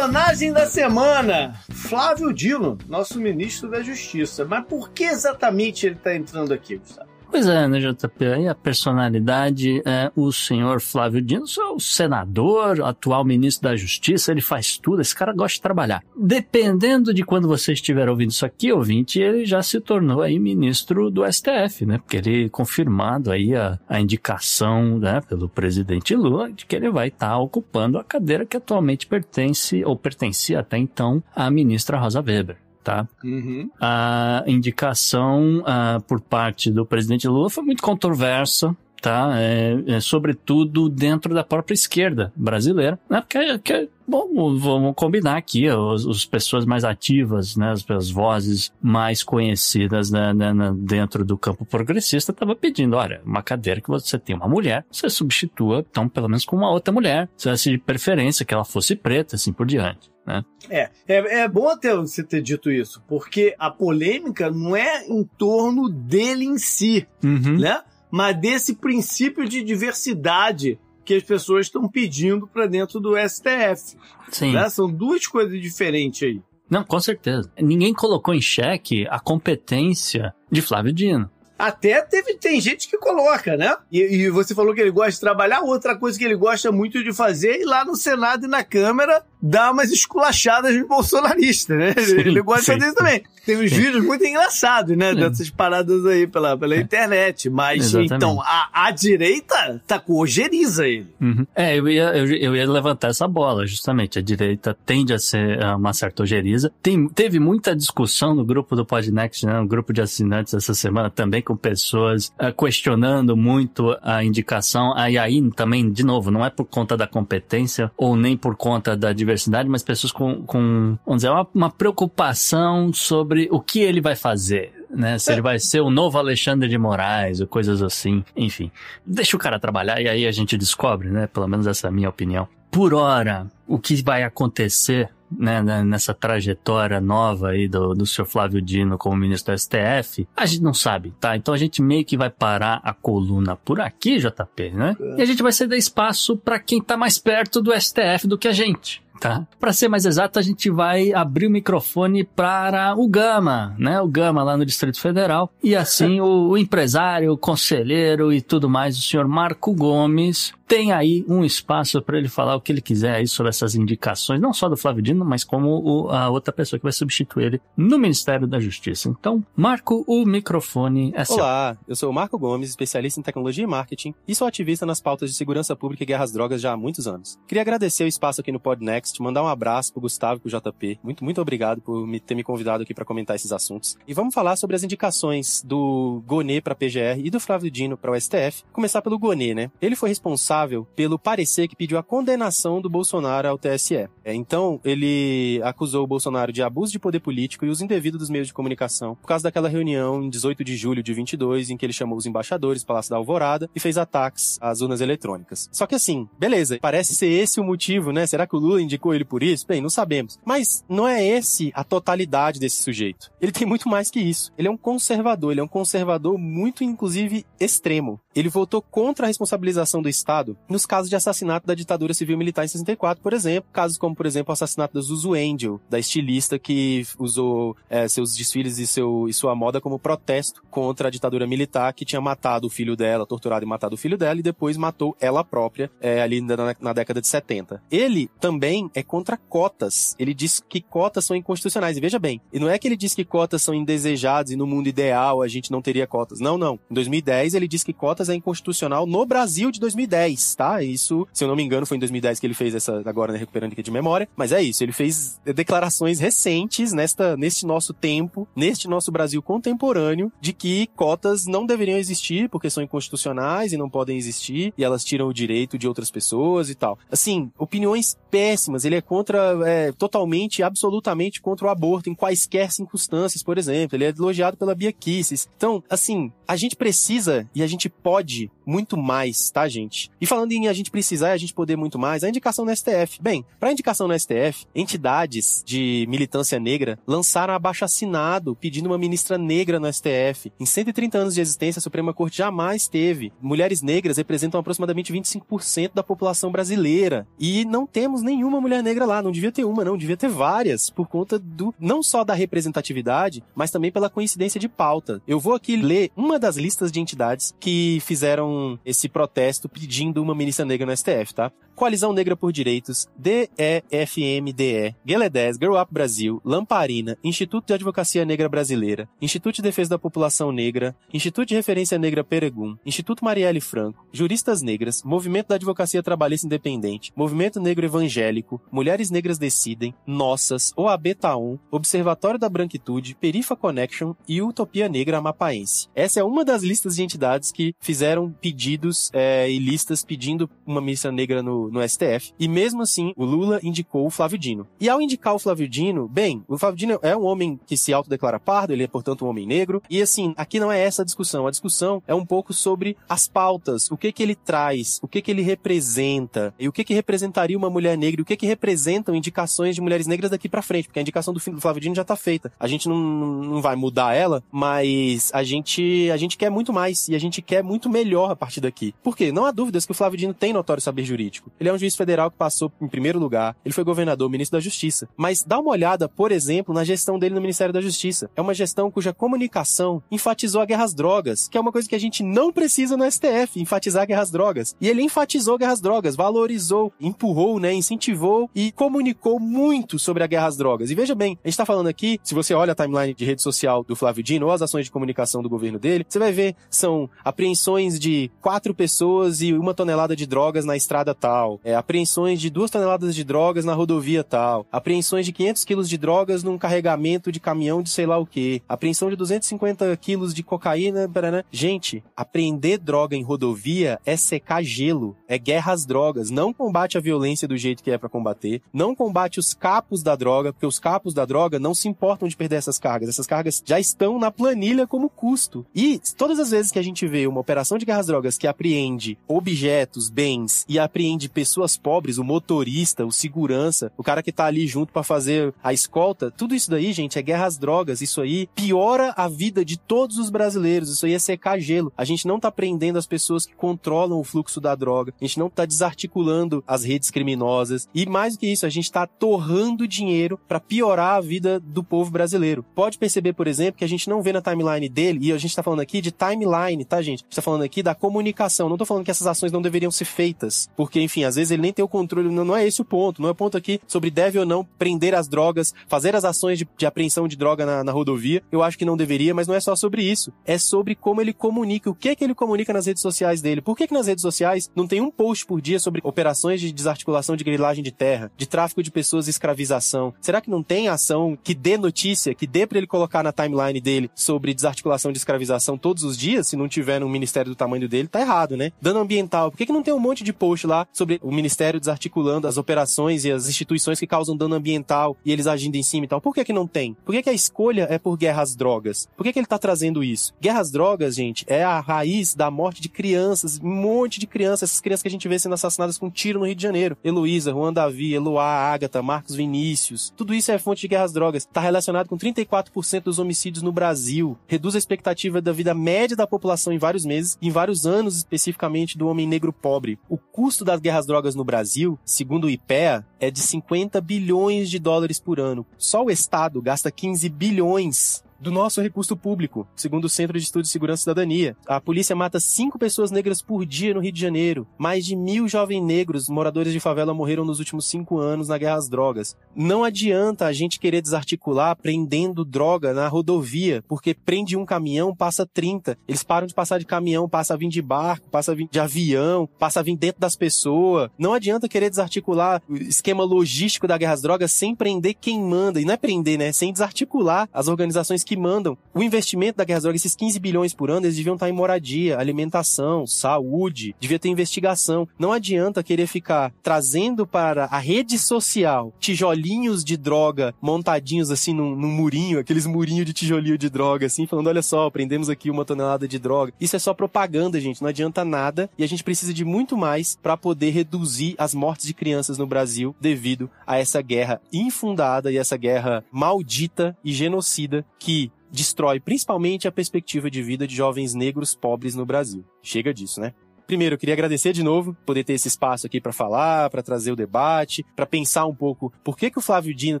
Personagem da semana: Flávio Dino, nosso ministro da Justiça. Mas por que exatamente ele está entrando aqui, Gustavo? Pois é, né, JP? Aí a personalidade é o senhor Flávio Dino, o senador, atual ministro da Justiça, ele faz tudo, esse cara gosta de trabalhar. Dependendo de quando você estiver ouvindo isso aqui, ouvinte, ele já se tornou aí ministro do STF, né? Porque ele confirmado aí a, a indicação, né, pelo presidente Lula de que ele vai estar tá ocupando a cadeira que atualmente pertence, ou pertencia até então, à ministra Rosa Weber tá? Uhum. A indicação uh, por parte do presidente Lula foi muito controversa, tá? É, é, sobretudo dentro da própria esquerda brasileira, né? Porque, que, bom, vamos combinar aqui, as, as, pessoas mais ativas, né? As, as vozes mais conhecidas né, né dentro do campo progressista estavam pedindo, olha, uma cadeira que você tem uma mulher, você substitua, então, pelo menos com uma outra mulher, se de preferência que ela fosse preta, assim por diante. Né? É, é, é bom até você ter dito isso, porque a polêmica não é em torno dele em si, uhum. né? Mas desse princípio de diversidade que as pessoas estão pedindo para dentro do STF. Sim. Né? São duas coisas diferentes aí. Não, com certeza. Ninguém colocou em xeque a competência de Flávio Dino. Até teve, tem gente que coloca, né? E, e, você falou que ele gosta de trabalhar. Outra coisa que ele gosta muito de fazer é ir lá no Senado e na Câmara dar umas esculachadas de bolsonarista, né? Sim, ele gosta sim. de fazer isso também. Tem uns sim. vídeos muito engraçados, né? Dessas paradas aí pela, pela internet. Mas, Exatamente. então, a, a direita tá com ojeriza ele. Uhum. É, eu ia, eu, eu, ia levantar essa bola, justamente. A direita tende a ser uma certa ojeriza. Tem, teve muita discussão no grupo do Podnext, né? No grupo de assinantes essa semana também com pessoas uh, questionando muito a indicação. Aí, aí também, de novo, não é por conta da competência ou nem por conta da diversidade mas pessoas com, com vamos dizer, uma, uma preocupação sobre o que ele vai fazer. Né? Se ele vai ser o novo Alexandre de Moraes ou coisas assim. Enfim, deixa o cara trabalhar e aí a gente descobre, né? Pelo menos essa é a minha opinião. Por hora, o que vai acontecer né, nessa trajetória nova aí do, do senhor Flávio Dino como ministro do STF, a gente não sabe, tá? Então a gente meio que vai parar a coluna por aqui, JP, né? E a gente vai ceder espaço para quem tá mais perto do STF do que a gente tá? Para ser mais exato, a gente vai abrir o microfone para o Gama, né? O Gama lá no Distrito Federal. E assim o, o empresário, o conselheiro e tudo mais, o senhor Marco Gomes, tem aí um espaço para ele falar o que ele quiser aí sobre essas indicações, não só do Flávio Dino, mas como o, a outra pessoa que vai substituir ele no Ministério da Justiça. Então, Marco, o microfone é seu. Olá, eu sou o Marco Gomes, especialista em tecnologia e marketing e sou ativista nas pautas de segurança pública e guerras drogas já há muitos anos. Queria agradecer o espaço aqui no Podnext, mandar um abraço pro Gustavo e pro JP. Muito, muito obrigado por me ter me convidado aqui para comentar esses assuntos. E vamos falar sobre as indicações do Gonê para PGR e do Flávio Dino para o STF. Começar pelo Gonê, né? Ele foi responsável responsável pelo parecer que pediu a condenação do Bolsonaro ao TSE. É, então, ele acusou o Bolsonaro de abuso de poder político e uso indevido dos meios de comunicação por causa daquela reunião em 18 de julho de 22, em que ele chamou os embaixadores do Palácio da Alvorada e fez ataques às urnas eletrônicas. Só que assim, beleza, parece ser esse o motivo, né? Será que o Lula indicou ele por isso? Bem, não sabemos. Mas não é esse a totalidade desse sujeito. Ele tem muito mais que isso. Ele é um conservador, ele é um conservador muito, inclusive, extremo. Ele votou contra a responsabilização do Estado nos casos de assassinato da ditadura civil-militar em 64, por exemplo. Casos como, por exemplo, o assassinato da Zuzu Angel, da estilista que usou é, seus desfiles e, seu, e sua moda como protesto contra a ditadura militar que tinha matado o filho dela, torturado e matado o filho dela, e depois matou ela própria é, ali na, na década de 70. Ele também é contra cotas. Ele diz que cotas são inconstitucionais. E veja bem, e não é que ele diz que cotas são indesejadas e no mundo ideal a gente não teria cotas. Não, não. Em 2010 ele diz que cotas é inconstitucional no Brasil de 2010, tá? Isso, se eu não me engano, foi em 2010 que ele fez essa, agora né, recuperando aqui de memória. Mas é isso, ele fez declarações recentes nesta, neste nosso tempo, neste nosso Brasil contemporâneo, de que cotas não deveriam existir porque são inconstitucionais e não podem existir e elas tiram o direito de outras pessoas e tal. Assim, opiniões péssimas. Ele é contra, é, totalmente, absolutamente contra o aborto em quaisquer circunstâncias, por exemplo. Ele é elogiado pela Bia Kisses. Então, assim, a gente precisa e a gente pode muito mais, tá, gente? E falando em a gente precisar e a gente poder muito mais, a indicação no STF. Bem, para indicação no STF, entidades de militância negra lançaram abaixo assinado pedindo uma ministra negra no STF. Em 130 anos de existência, a Suprema Corte jamais teve. Mulheres negras representam aproximadamente 25% da população brasileira. E não temos nenhuma mulher negra lá. Não devia ter uma, não. Devia ter várias, por conta do não só da representatividade, mas também pela coincidência de pauta. Eu vou aqui ler uma das listas de entidades que fizeram esse protesto pedindo uma ministra negra no STF, tá? Coalizão Negra por Direitos, DEFMDE, Gueledés, Grow Up Brasil, Lamparina, Instituto de Advocacia Negra Brasileira, Instituto de Defesa da População Negra, Instituto de Referência Negra Peregum, Instituto Marielle Franco, Juristas Negras, Movimento da Advocacia Trabalhista Independente, Movimento Negro Evangélico, Mulheres Negras Decidem, Nossas, OAB Taon, Observatório da Branquitude, Perifa Connection e Utopia Negra Amapaense. Essa é uma das listas de entidades que fizeram pedidos é, e listas pedindo uma missa negra no, no STF. E mesmo assim, o Lula indicou o Flávio Dino. E ao indicar o Flávio Dino, bem, o Flávio Dino é um homem que se autodeclara pardo, ele é, portanto, um homem negro. E assim, aqui não é essa a discussão. A discussão é um pouco sobre as pautas, o que que ele traz, o que que ele representa, e o que que representaria uma mulher negra, e o que que representam indicações de mulheres negras daqui para frente, porque a indicação do Flávio Dino já tá feita. A gente não, não vai mudar ela, mas a gente, a gente quer muito mais, e a gente quer muito melhor a partir daqui. Por quê? Não há dúvidas que o Flávio Dino tem notório saber jurídico. Ele é um juiz federal que passou em primeiro lugar, ele foi governador, ministro da Justiça. Mas dá uma olhada, por exemplo, na gestão dele no Ministério da Justiça. É uma gestão cuja comunicação enfatizou a guerra às drogas, que é uma coisa que a gente não precisa no STF, enfatizar a guerra às drogas. E ele enfatizou a guerra às drogas, valorizou, empurrou, né, incentivou e comunicou muito sobre a guerra às drogas. E veja bem, a gente tá falando aqui, se você olha a timeline de rede social do Flávio Dino ou as ações de comunicação do governo dele, você vai ver, são apreensões de quatro pessoas e uma tonelada de drogas na estrada tal, é, apreensões de duas toneladas de drogas na rodovia tal, apreensões de 500 quilos de drogas num carregamento de caminhão de sei lá o que, apreensão de 250 quilos de cocaína, barana. gente, apreender droga em rodovia é secar gelo, é guerra às drogas, não combate a violência do jeito que é para combater, não combate os capos da droga, porque os capos da droga não se importam de perder essas cargas, essas cargas já estão na planilha como custo. E todas as vezes que a gente vê uma operação de guerra às drogas que apreende objetos, bens e apreende pessoas pobres, o motorista, o segurança, o cara que tá ali junto para fazer a escolta, tudo isso daí, gente, é guerra às drogas. Isso aí piora a vida de todos os brasileiros. Isso aí é secar gelo. A gente não tá prendendo as pessoas que controlam o fluxo da droga. A gente não tá desarticulando as redes criminosas. E mais do que isso, a gente tá torrando dinheiro para piorar a vida do povo brasileiro. Pode perceber, por exemplo, que a gente não vê na timeline dele, e a gente tá falando aqui de timeline, tá, gente? A gente tá falando aqui da comunicação. Não tô falando que essas ações não deveriam ser feitas. Porque, enfim, às vezes ele nem tem o controle. Não, não é esse o ponto. Não é o ponto aqui sobre deve ou não prender as drogas, fazer as ações de, de apreensão de droga na, na, rodovia. Eu acho que não deveria, mas não é só sobre isso. É sobre como ele comunica, o que é que ele comunica nas redes sociais dele. Por que, que nas redes sociais não tem um post por dia sobre operações de desarticulação de grilagem de terra, de tráfico de pessoas e escravização? Será que não tem ação que dê notícia, que dê para ele colocar na timeline dele sobre desarticulação de escravização todos os dias? Se não tiver no ministério do tamanho dele, tá errado, né? Dano ambiental. Por que, que não tem um monte de post lá sobre o ministério desarticulando as operações e as instituições que causam dano ambiental e eles agindo em cima e tal? Por que, que não tem? Por que, que a escolha é por guerra às drogas? Por que, que ele tá trazendo isso? Guerra às drogas, gente, é a raiz da morte de crianças, um monte de crianças, essas crianças que a gente vê sendo assassinadas com um tiro no Rio de Janeiro. Heloísa, Juan Davi, Eloá, Ágata, Marcos Vinícius. Tudo isso é fonte de guerra às drogas. Tá relacionado com 34% dos homicídios no Brasil. Reduz a expectativa da vida média da população em vários meses, em vários anos especificamente do homem negro pobre. O custo das guerras às drogas no Brasil, segundo o IPEA, é de 50 bilhões de dólares por ano. Só o Estado gasta 15 bilhões do nosso recurso público, segundo o Centro de Estudos de Segurança e Cidadania. A polícia mata cinco pessoas negras por dia no Rio de Janeiro. Mais de mil jovens negros, moradores de favela, morreram nos últimos cinco anos na guerra às drogas. Não adianta a gente querer desarticular prendendo droga na rodovia, porque prende um caminhão, passa 30. Eles param de passar de caminhão, passa a vir de barco, passa a vir de avião, passa a vir dentro das pessoas. Não adianta querer desarticular o esquema logístico da guerra às drogas sem prender quem manda. E não é prender, né? Sem desarticular as organizações que que mandam. O investimento da Guerra Drogas, esses 15 bilhões por ano, eles deviam estar em moradia, alimentação, saúde, devia ter investigação. Não adianta querer ficar trazendo para a rede social tijolinhos de droga montadinhos assim num, num murinho, aqueles murinhos de tijolinho de droga, assim, falando: olha só, prendemos aqui uma tonelada de droga. Isso é só propaganda, gente, não adianta nada e a gente precisa de muito mais para poder reduzir as mortes de crianças no Brasil devido a essa guerra infundada e essa guerra maldita e genocida que destrói principalmente a perspectiva de vida de jovens negros pobres no Brasil. Chega disso, né? Primeiro, eu queria agradecer de novo poder ter esse espaço aqui para falar, para trazer o debate, para pensar um pouco por que, que o Flávio Dino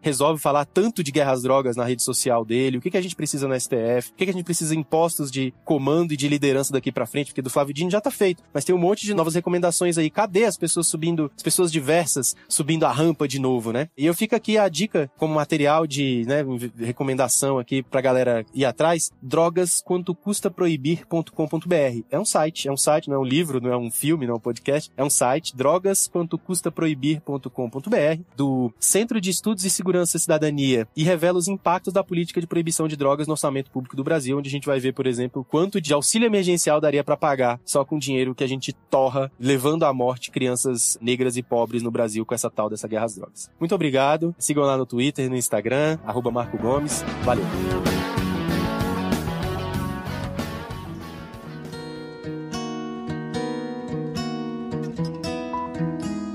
resolve falar tanto de guerras drogas na rede social dele, o que, que a gente precisa no STF, o que, que a gente precisa em postos de comando e de liderança daqui para frente, porque do Flávio Dino já tá feito, mas tem um monte de novas recomendações aí. Cadê as pessoas subindo, as pessoas diversas subindo a rampa de novo, né? E eu fico aqui a dica como material de né, recomendação aqui pra galera ir atrás, drogasquantocustaproibir.com.br. É um site, é um site, não é um livro livro, não é um filme, não é um podcast, é um site, drogasquantocustaproibir.com.br, do Centro de Estudos e Segurança e Cidadania, e revela os impactos da política de proibição de drogas no orçamento público do Brasil, onde a gente vai ver, por exemplo, quanto de auxílio emergencial daria para pagar só com dinheiro que a gente torra, levando à morte crianças negras e pobres no Brasil com essa tal dessa guerra às drogas. Muito obrigado. Sigam lá no Twitter, no Instagram, arroba Marco Gomes. Valeu.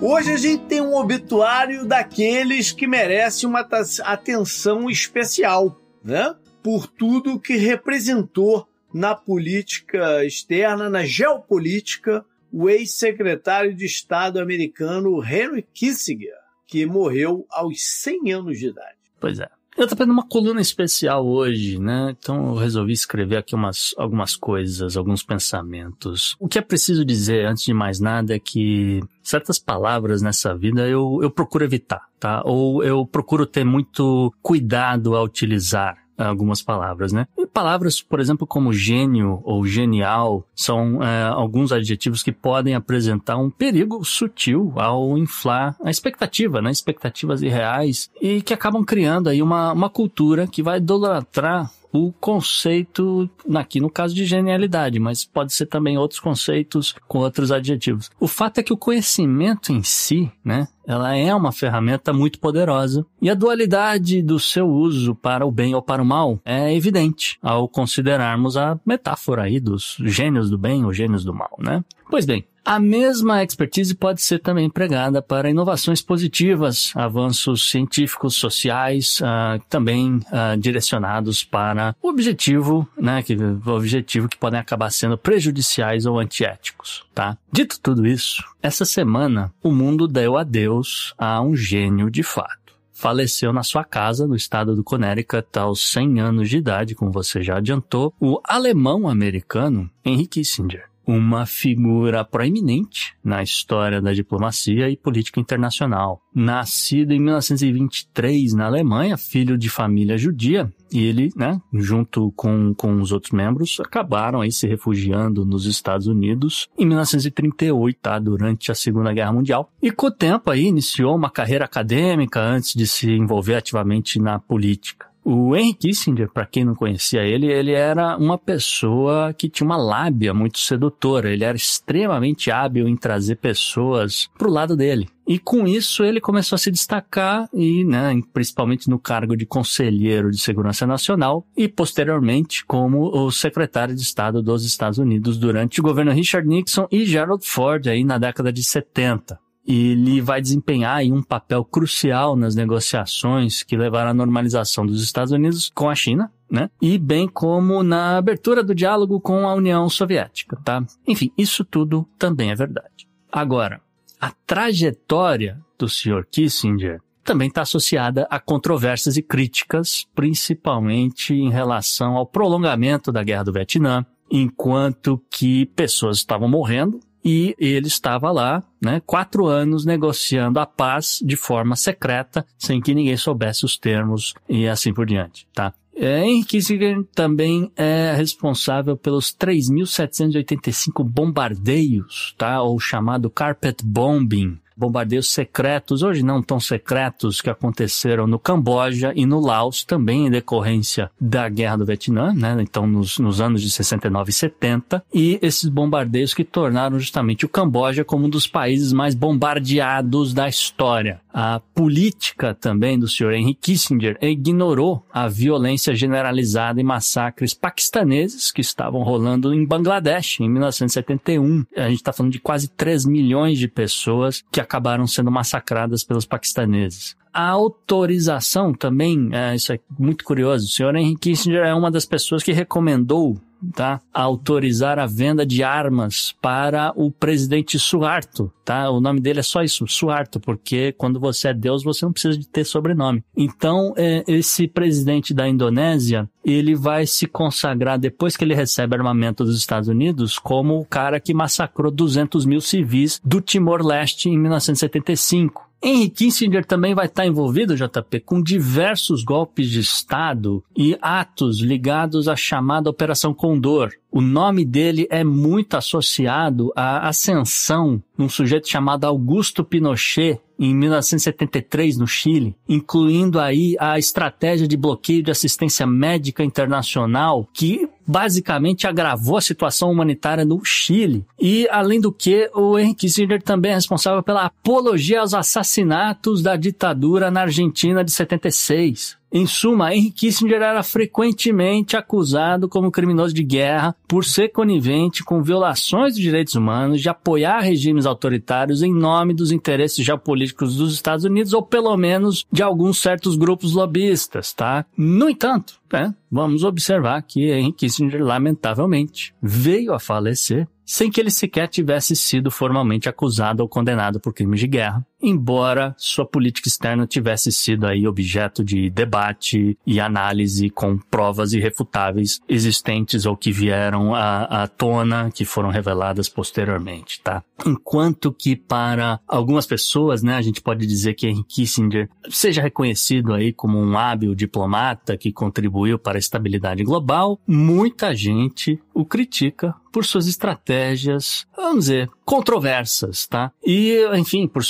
Hoje a gente tem um obituário daqueles que merecem uma atenção especial, né? Por tudo que representou na política externa, na geopolítica, o ex-secretário de Estado americano Henry Kissinger, que morreu aos 100 anos de idade. Pois é. Eu tô fazendo uma coluna especial hoje, né? Então eu resolvi escrever aqui umas, algumas coisas, alguns pensamentos. O que é preciso dizer, antes de mais nada, é que certas palavras nessa vida eu, eu procuro evitar, tá? Ou eu procuro ter muito cuidado ao utilizar algumas palavras, né? E palavras, por exemplo, como gênio ou genial, são é, alguns adjetivos que podem apresentar um perigo sutil ao inflar a expectativa, né? Expectativas irreais e que acabam criando aí uma, uma cultura que vai idolatrar o conceito, aqui no caso de genialidade, mas pode ser também outros conceitos com outros adjetivos. O fato é que o conhecimento em si, né, ela é uma ferramenta muito poderosa e a dualidade do seu uso para o bem ou para o mal é evidente ao considerarmos a metáfora aí dos gênios do bem ou gênios do mal, né? Pois bem, A mesma expertise pode ser também empregada para inovações positivas, avanços científicos, sociais, uh, também uh, direcionados para o objetivo, né, que, o objetivo que podem acabar sendo prejudiciais ou antiéticos, tá? Dito tudo isso, essa semana o mundo deu adeus a um gênio de fato faleceu na sua casa, no estado do Connecticut, aos 100 anos de idade, como você já adiantou, o alemão-americano Henry Kissinger uma figura proeminente na história da diplomacia e política internacional. Nascido em 1923 na Alemanha, filho de família judia, e ele, né, junto com, com os outros membros, acabaram aí se refugiando nos Estados Unidos em 1938, tá, durante a Segunda Guerra Mundial. E com o tempo aí iniciou uma carreira acadêmica antes de se envolver ativamente na política. O Henry Kissinger, para quem não conhecia ele, ele era uma pessoa que tinha uma lábia muito sedutora. Ele era extremamente hábil em trazer pessoas para o lado dele. E com isso ele começou a se destacar e, né, principalmente no cargo de conselheiro de segurança nacional e posteriormente como o secretário de Estado dos Estados Unidos durante o governo Richard Nixon e Gerald Ford aí na década de 70 ele vai desempenhar um papel crucial nas negociações que levaram à normalização dos Estados Unidos com a China, né? E bem como na abertura do diálogo com a União Soviética, tá? Enfim, isso tudo também é verdade. Agora, a trajetória do Sr. Kissinger também está associada a controvérsias e críticas, principalmente em relação ao prolongamento da Guerra do Vietnã, enquanto que pessoas estavam morrendo e ele estava lá, né, quatro anos negociando a paz de forma secreta, sem que ninguém soubesse os termos e assim por diante, tá? É, Henry Kissinger também é responsável pelos 3.785 bombardeios, tá? Ou chamado carpet bombing, bombardeios secretos, hoje não tão secretos, que aconteceram no Camboja e no Laos, também em decorrência da Guerra do Vietnã, né? Então, nos, nos anos de 69 e 70, e esses bombardeios que tornaram justamente o Camboja como um dos países mais bombardeados da história. A política também do senhor Henry Kissinger ignorou a violência generalizada e massacres paquistaneses que estavam rolando em Bangladesh em 1971. A gente está falando de quase 3 milhões de pessoas que acabaram sendo massacradas pelos paquistaneses. A autorização também, é, isso é muito curioso, o senhor Henry Kissinger é uma das pessoas que recomendou tá? autorizar a venda de armas para o presidente Suharto, tá? O nome dele é só isso, Suharto, porque quando você é Deus, você não precisa de ter sobrenome. Então, é, esse presidente da Indonésia, ele vai se consagrar, depois que ele recebe armamento dos Estados Unidos, como o cara que massacrou 200 mil civis do Timor-Leste em 1975. Henry Kissinger também vai estar envolvido, JP, com diversos golpes de Estado e atos ligados à chamada Operação Condor. O nome dele é muito associado à ascensão de um sujeito chamado Augusto Pinochet em 1973 no Chile, incluindo aí a estratégia de bloqueio de assistência médica internacional que basicamente agravou a situação humanitária no Chile. E, além do que, o Henry Kissinger também é responsável pela apologia aos assassinatos da ditadura na Argentina de 76. Em suma, Henry Kissinger era frequentemente acusado como criminoso de guerra por ser conivente com violações dos direitos humanos, de apoiar regimes autoritários em nome dos interesses geopolíticos dos Estados Unidos ou pelo menos de alguns certos grupos lobistas, tá? No entanto, né, vamos observar que Henry Kissinger, lamentavelmente, veio a falecer sem que ele sequer tivesse sido formalmente acusado ou condenado por crimes de guerra, embora sua política externa tivesse sido aí objeto de debate e análise com provas irrefutáveis existentes ou que vieram à, à tona, que foram reveladas posteriormente, tá? Enquanto que para algumas pessoas, né, a gente pode dizer que Henry Kissinger seja reconhecido aí como um hábil diplomata que contribuiu para a estabilidade global, muita gente o critica por suas estratégias, vamos dizer, controversas, tá? E, enfim, por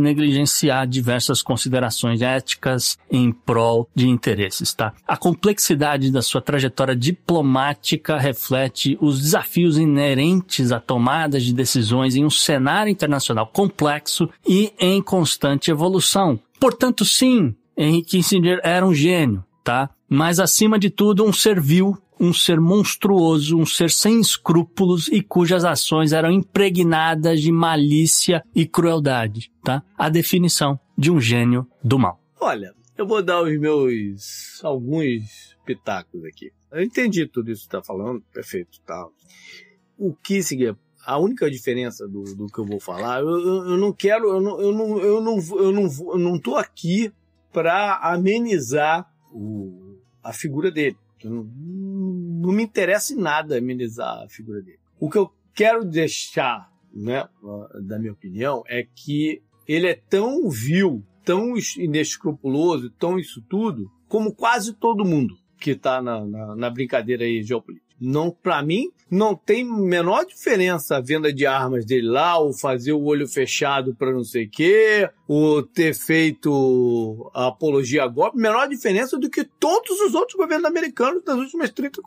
negligenciar diversas considerações éticas em prol de interesses, tá? A complexidade da sua trajetória diplomática reflete os desafios inerentes à tomada de decisões em um cenário internacional complexo e em constante evolução. Portanto, sim, Henry Kissinger era um gênio, tá? Mas, acima de tudo, um servil um ser monstruoso, um ser sem escrúpulos e cujas ações eram impregnadas de malícia e crueldade, tá? A definição de um gênio do mal. Olha, eu vou dar os meus alguns pitacos aqui. Eu entendi tudo isso que está falando, perfeito, tá. O Kissinger, a única diferença do, do que eu vou falar, eu, eu, eu não quero, eu não, eu não, eu não, eu não, eu não tô aqui para amenizar o, a figura dele. Não, não, me interessa em nada amenizar a figura dele. O que eu quero deixar, né, da minha opinião, é que ele é tão vil, tão inescrupuloso, tão isso tudo, como quase todo mundo que está na, na, na brincadeira aí geopolítica. Não, para mim, não tem menor diferença a venda de armas dele lá, ou fazer o olho fechado para não sei o quê, ou ter feito a apologia a golpe, menor diferença do que todos os outros governos americanos das últimas 30,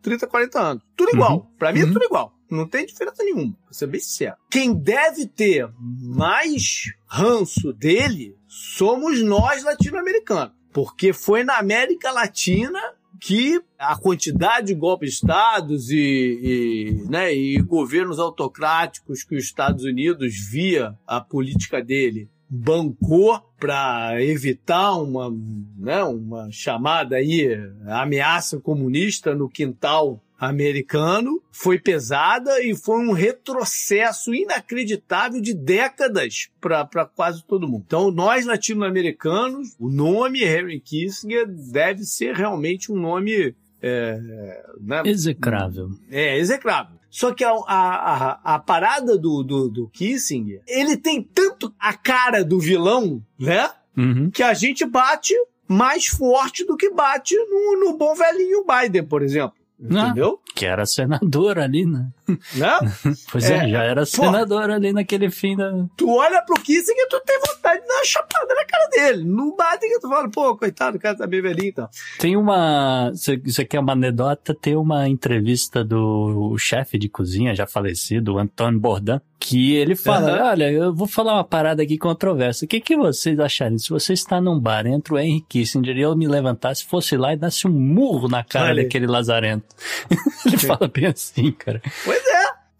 30 40 anos. Tudo igual. Uhum. Para mim é tudo igual. Não tem diferença nenhuma, pra ser bem sincero. Quem deve ter mais ranço dele somos nós latino-americanos. Porque foi na América Latina que a quantidade de golpes de estados e, e, né, e governos autocráticos que os Estados Unidos, via a política dele, bancou para evitar uma, né, uma chamada aí ameaça comunista no quintal americano foi pesada e foi um retrocesso inacreditável de décadas para quase todo mundo. Então, nós latino-americanos, o nome Harry Kissinger deve ser realmente um nome. É, né? Execrável. É, execrável. Só que a, a, a, parada do, do, do, Kissinger, ele tem tanto a cara do vilão, né? Uhum. Que a gente bate mais forte do que bate no, no bom velhinho Biden, por exemplo. Entendeu? que era senador ali, né? Né? (laughs) pois é, é, já era senador ali naquele fim da. Tu olha pro Kissinger e tu tem vontade de dar uma chapada na cara dele. Não bate que tu fala, pô, coitado, o cara tá bem velhinho e então. tal. Tem uma. Isso aqui é uma anedota, tem uma entrevista do chefe de cozinha já falecido, Antônio Bourdain, que ele fala: uhum. Olha, eu vou falar uma parada aqui controversa. O que, que vocês acharem se você está num bar, entra o Henry Kissinger e eu me levantasse, fosse lá e dasse um murro na cara Olha. daquele lazarento? (laughs) ele fala bem assim, cara. Pois.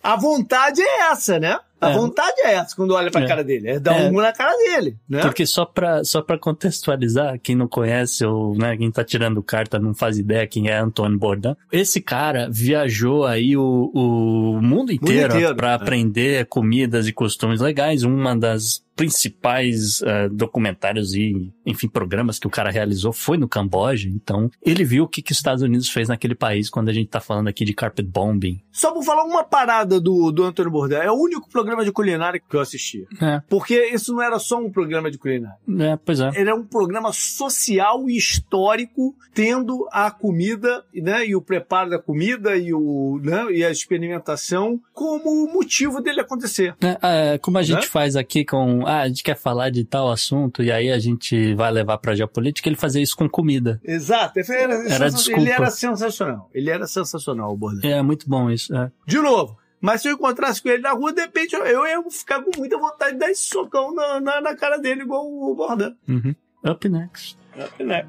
A vontade é essa, né? A é. vontade é essa quando olha pra é. cara dele. É dar é. um na cara dele, né? Porque só pra, só pra contextualizar, quem não conhece ou né, quem tá tirando carta não faz ideia quem é Antônio Bourdain. Esse cara viajou aí o, o mundo inteiro, inteiro. pra é. aprender comidas e costumes legais. Uma das principais uh, documentários e, enfim, programas que o cara realizou foi no Camboja. Então, ele viu o que, que os Estados Unidos fez naquele país quando a gente tá falando aqui de carpet bombing. Só vou falar uma parada do, do Antônio Bourdain. É o único programa de culinária que eu assisti. É. Porque isso não era só um programa de culinária. É, pois é. Era um programa social e histórico, tendo a comida, né, e o preparo da comida e, o, né, e a experimentação como motivo dele acontecer. É, é como a gente né? faz aqui com ah, a gente quer falar de tal assunto e aí a gente vai levar pra geopolítica, ele fazia isso com comida. Exato. Era, era ele era sensacional. Ele era sensacional, o Bordet. É, muito bom isso. É. De novo, mas se eu encontrasse com ele na rua, de repente eu, eu ia ficar com muita vontade de dar esse socão na, na, na cara dele, igual o Bordan. Uhum. Up next. Up next.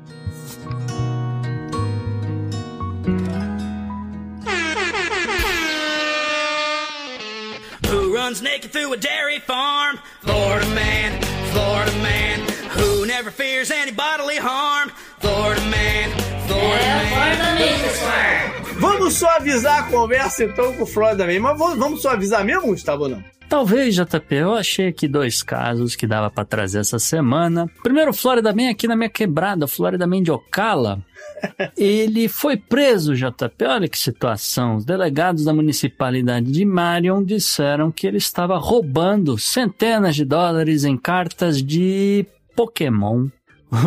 Who runs naked through a dairy farm? Florida man, Florida man. Who never fears any bodily harm? Florida man, Florida é, man. Vamos só avisar a conversa então com o Florida man. Mas vamos só avisar mesmo, Gustavo, ou não? Talvez, JP, eu achei aqui dois casos que dava para trazer essa semana. Primeiro, Florida Man aqui na minha quebrada, Florida Man de Ocala. (laughs) Ele foi preso, JP. Olha que situação. Os delegados da municipalidade de Marion disseram que ele estava roubando centenas de dólares em cartas de Pokémon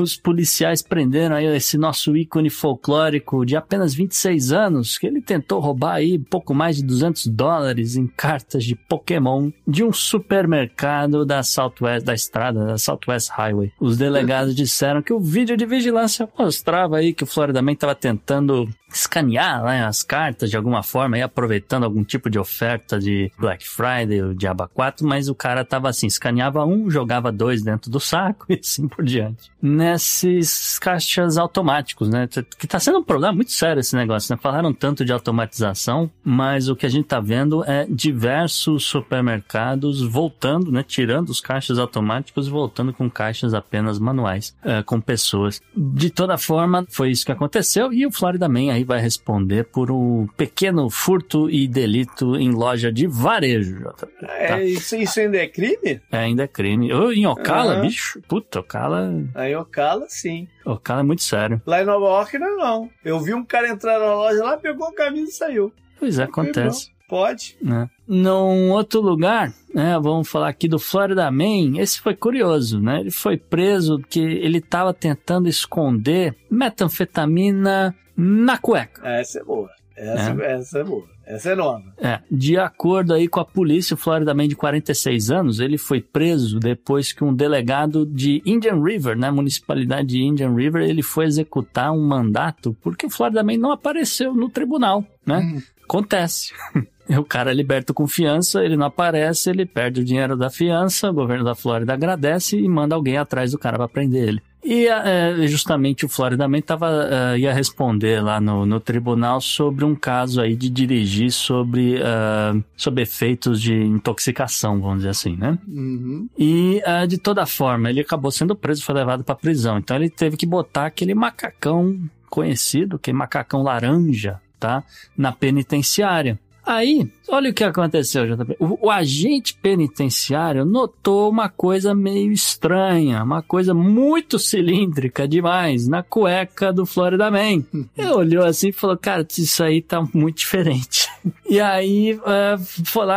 os policiais prenderam aí esse nosso ícone folclórico de apenas 26 anos, que ele tentou roubar aí pouco mais de 200 dólares em cartas de Pokémon de um supermercado da Southwest, da estrada da Southwest Highway. Os delegados disseram que o vídeo de vigilância mostrava aí que o Florida Man estava tentando escanear né, as cartas de alguma forma, aí aproveitando algum tipo de oferta de Black Friday ou de aba 4, mas o cara tava assim, escaneava um, jogava dois dentro do saco (laughs) e assim por diante. Nesses caixas automáticos, né? Que tá sendo um problema muito sério esse negócio, né? Falaram tanto de automatização, mas o que a gente tá vendo é diversos supermercados voltando, né? Tirando os caixas automáticos e voltando com caixas apenas manuais, é, com pessoas. De toda forma, foi isso que aconteceu e o Florida Man aí vai responder por um pequeno furto e delito em loja de varejo, JP. É, isso, isso ainda é crime? É, ainda é crime. Ô, em Ocala, Aham. bicho, puta, Ocala, Aí Ocala, sim. Ocala é muito sério. Lá em Nova York, não, não. Eu vi um cara entrar na loja lá, pegou a camisa e saiu. Pois é, acontece. Pode. né? Num outro lugar, né, vamos falar aqui do Florida Man, esse foi curioso, né? Ele foi preso porque ele estava tentando esconder metanfetamina na cueca. Essa é boa. Essa é, essa é boa. Essa é nova. É, de acordo aí com a polícia, o Florida Man de 46 anos, ele foi preso depois que um delegado de Indian River, né, municipalidade de Indian River, ele foi executar um mandato porque o Florida Man não apareceu no tribunal, né? Acontece. (laughs) O cara é liberto com fiança, ele não aparece, ele perde o dinheiro da fiança, o governo da Flórida agradece e manda alguém atrás do cara para prender ele. E é, justamente o Florida Man tava, é, ia responder lá no, no tribunal sobre um caso aí de dirigir sobre, é, sobre efeitos de intoxicação, vamos dizer assim, né? Uhum. E é, de toda forma, ele acabou sendo preso, foi levado para prisão. Então ele teve que botar aquele macacão conhecido, que é macacão laranja, tá? Na penitenciária. Aí, olha o que aconteceu, JP. O, o agente penitenciário notou uma coisa meio estranha, uma coisa muito cilíndrica demais na cueca do Florida Man. (laughs) Ele olhou assim e falou, cara, isso aí tá muito diferente. E aí, é,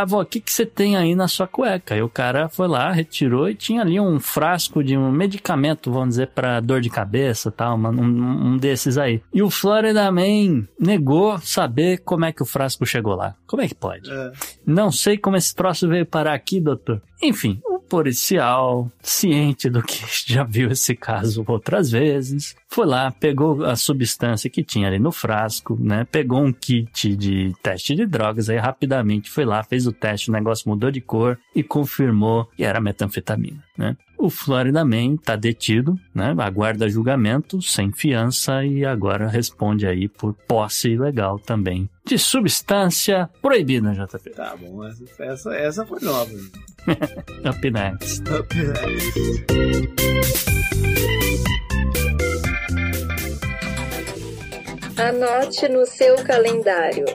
"Vô, o que, que você tem aí na sua cueca? E o cara foi lá, retirou e tinha ali um frasco de um medicamento, vamos dizer, para dor de cabeça tal, um, um desses aí. E o Florida Man negou saber como é que o frasco chegou lá. Como é que pode? É. Não sei como esse troço veio parar aqui, doutor. Enfim, o policial, ciente do que (laughs) já viu esse caso outras vezes, foi lá, pegou a substância que tinha ali no frasco, né? Pegou um kit de teste de drogas, aí rapidamente foi lá, fez o teste, o negócio mudou de cor e confirmou que era metanfetamina, né? O Florida Man tá detido, né? Aguarda julgamento sem fiança e agora responde aí por posse ilegal também de substância proibida, JP. Tá bom, essa, essa, essa foi nova. (laughs) Up next. Anote no seu calendário.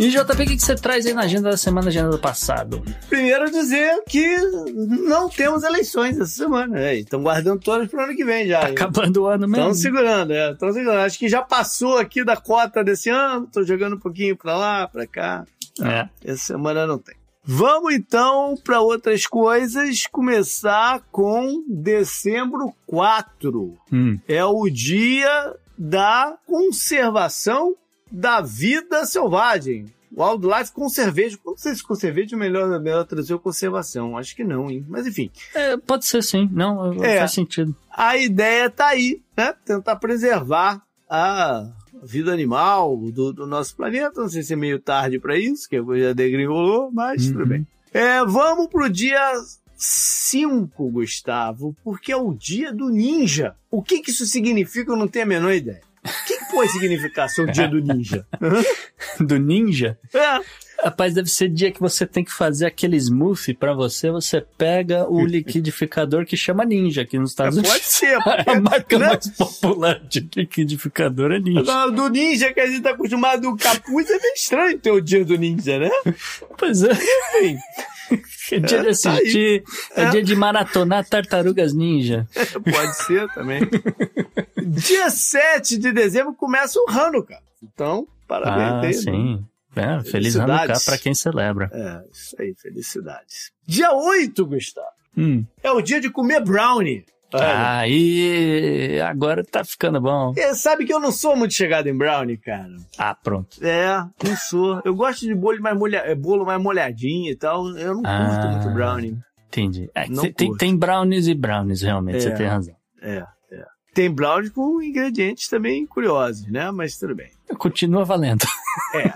E JP, o que você traz aí na agenda da semana, agenda do passado? Primeiro dizer que não temos eleições essa semana, né? Estão guardando todas para o ano que vem já. Acabando o ano mesmo. Estão segurando, é. Estão segurando. Acho que já passou aqui da cota desse ano. Tô jogando um pouquinho pra lá, pra cá. É. Essa semana não tem. Vamos então para outras coisas. Começar com dezembro 4. Hum. É o dia da conservação da vida selvagem. Wildlife Conservation. Não sei se conservation é melhor, melhor trazer conservação. Acho que não, hein? Mas enfim. É, pode ser sim, não, É. faz sentido. A ideia tá aí, né? Tentar preservar a vida animal do, do nosso planeta. Não sei se é meio tarde para isso, que a coisa já degringolou, mas Uhum. tudo bem. É, vamos pro dia 5, Gustavo, porque é o dia do ninja. O que, que isso significa? Eu não tenho a menor ideia. O que, que pode significar ser o dia do ninja? (laughs) Do ninja? É, Rapaz, deve ser dia que você tem que fazer aquele smoothie pra você, você pega o (laughs) liquidificador que chama ninja aqui nos Estados pode Unidos. ser. (laughs) A marca né? mais popular de liquidificador é ninja. Do ninja que a gente tá acostumado, o capuz é meio estranho ter o dia do ninja, né? Pois é. Enfim. É dia de É, tá assistir, é. É. dia de maratonar tartarugas ninja. (laughs) Pode ser também. (laughs) Dia 7 de dezembro começa o Hanukkah. Então, parabéns. Ah, aí, né? sim. É, feliz. Hanukkah pra quem celebra. É, isso aí, felicidades. Dia 8, Gustavo, Hum. é o dia de comer brownie. Aí, agora tá ficando bom. É, sabe que eu não sou muito chegado em brownie, cara. Ah, pronto. É, não sou. Eu gosto de bolo mais, molha... é, bolo mais molhadinho e tal. Eu não curto Ah. muito brownie. Entendi. É, Não tem- tem, curto. brownies e brownies, realmente, É. você tem razão. É, é. Tem brownie com ingredientes também curiosos, né? Mas tudo bem. Continua valendo. É.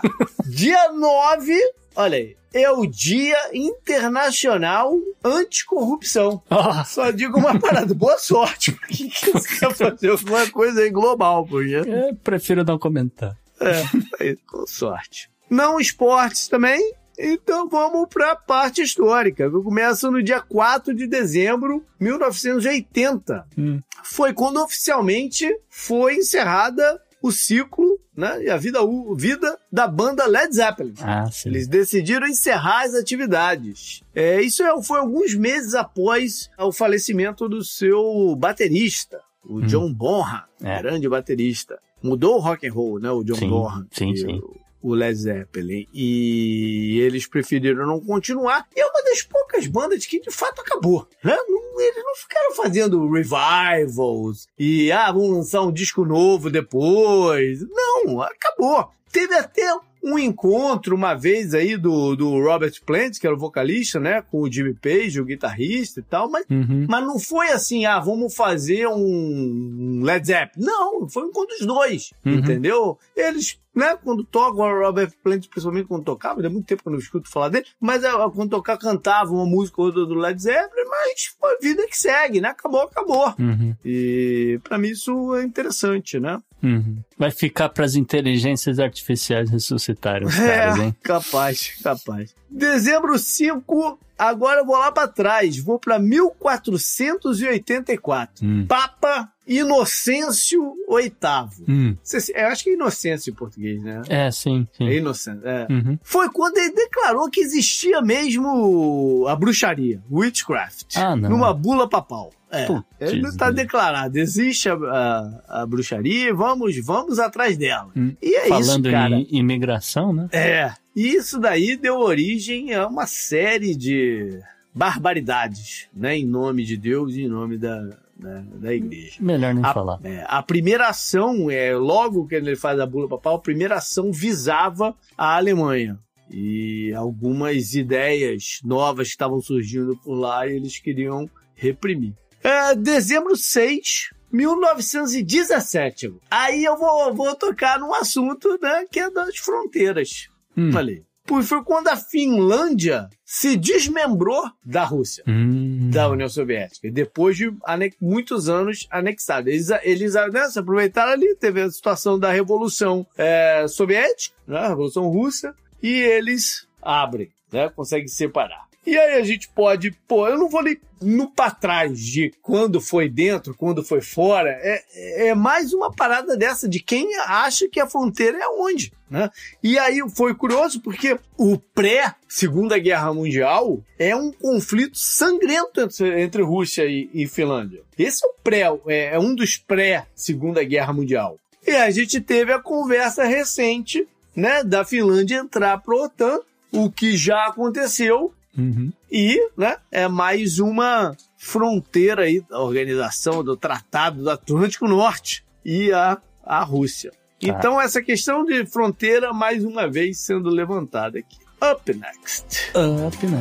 Dia 9, olha aí, é o Dia Internacional Anticorrupção. Oh. Só digo uma parada, boa sorte. Por que que você quer fazer alguma coisa aí global, porque... Eu prefiro não comentar. É, com sorte. Não esportes também, então vamos para a parte histórica, que começa no dia 4 de dezembro de 1980. Hum. Foi quando oficialmente foi encerrada o ciclo né, e a vida, vida da banda Led Zeppelin. Ah, sim. Eles decidiram encerrar as atividades. É, isso é- foi alguns meses após o falecimento do seu baterista, o John Bonham, É. grande baterista. Mudou o rock and roll, né? O John Sim, Bonham. sim, sim. O Led Zeppelin. E eles preferiram não continuar. E é uma das poucas bandas que de fato acabou. Né? Eles não ficaram fazendo revivals e ah, vamos lançar um disco novo depois. Não, acabou. Teve até um encontro uma vez aí do, do Robert Plant, que era o vocalista, né? Com o Jimmy Page, o guitarrista e tal, mas Uhum. mas não foi assim, ah, vamos fazer um Led Zeppelin. Não, foi um encontro dos dois, Uhum. entendeu? Eles, né, quando tocam, o Robert Plant, principalmente quando tocava, tem muito tempo que eu não escuto falar dele, mas ah, quando tocar, cantava uma música ou outra do Led Zeppelin, mas foi a vida que segue, né? Acabou, acabou. Uhum. E pra mim isso é interessante, né? Uhum. Vai ficar pras inteligências artificiais os caras, é, hein? capaz, capaz. Dezembro 5, agora eu vou lá pra trás, vou pra 1484. Hum. Papa Inocêncio VIII. Hum. Eu acho que é Inocêncio em português, né? É, sim, sim. É Inocêncio, é. Uhum. Foi quando ele declarou que existia mesmo a bruxaria, witchcraft, Ah, numa bula papal. É, ele não está declarado, existe a, a, a bruxaria, vamos, vamos atrás dela. Hum. E é Falando isso, cara. em imigração, né? É, e isso daí deu origem a uma série de barbaridades, né, em nome de Deus e em nome da, da, da igreja. Melhor nem A, falar. é, a primeira ação, é, logo que ele faz a bula papal, a primeira ação visava a Alemanha. E algumas ideias novas que estavam surgindo por lá e eles queriam reprimir. É, dezembro 6, 1917. Aí eu vou, vou tocar num assunto né, que é das fronteiras. Hum. Falei. Pois foi quando a Finlândia se desmembrou da Rússia Hum. da União Soviética. E depois de muitos anos anexada. Eles, eles né, se aproveitaram ali, teve a situação da Revolução é, Soviética, né, a Revolução Russa, e eles abrem, né, conseguem separar. E aí a gente pode, pô, eu não vou nem no pra trás de quando foi dentro, quando foi fora. É, é mais uma parada dessa de quem acha que a fronteira é onde, né? E aí foi curioso porque o pré-Segunda Guerra Mundial é um conflito sangrento entre, entre Rússia e, e Finlândia. Esse é o pré, é, é um dos pré-Segunda Guerra Mundial. E a gente teve a conversa recente, né, da Finlândia entrar para a OTAN, o que já aconteceu Uhum. e, né, é mais uma fronteira aí da organização do Tratado do Atlântico Norte e a, a Rússia. Então, essa questão de fronteira, mais uma vez, sendo levantada aqui. Up next. Up, né?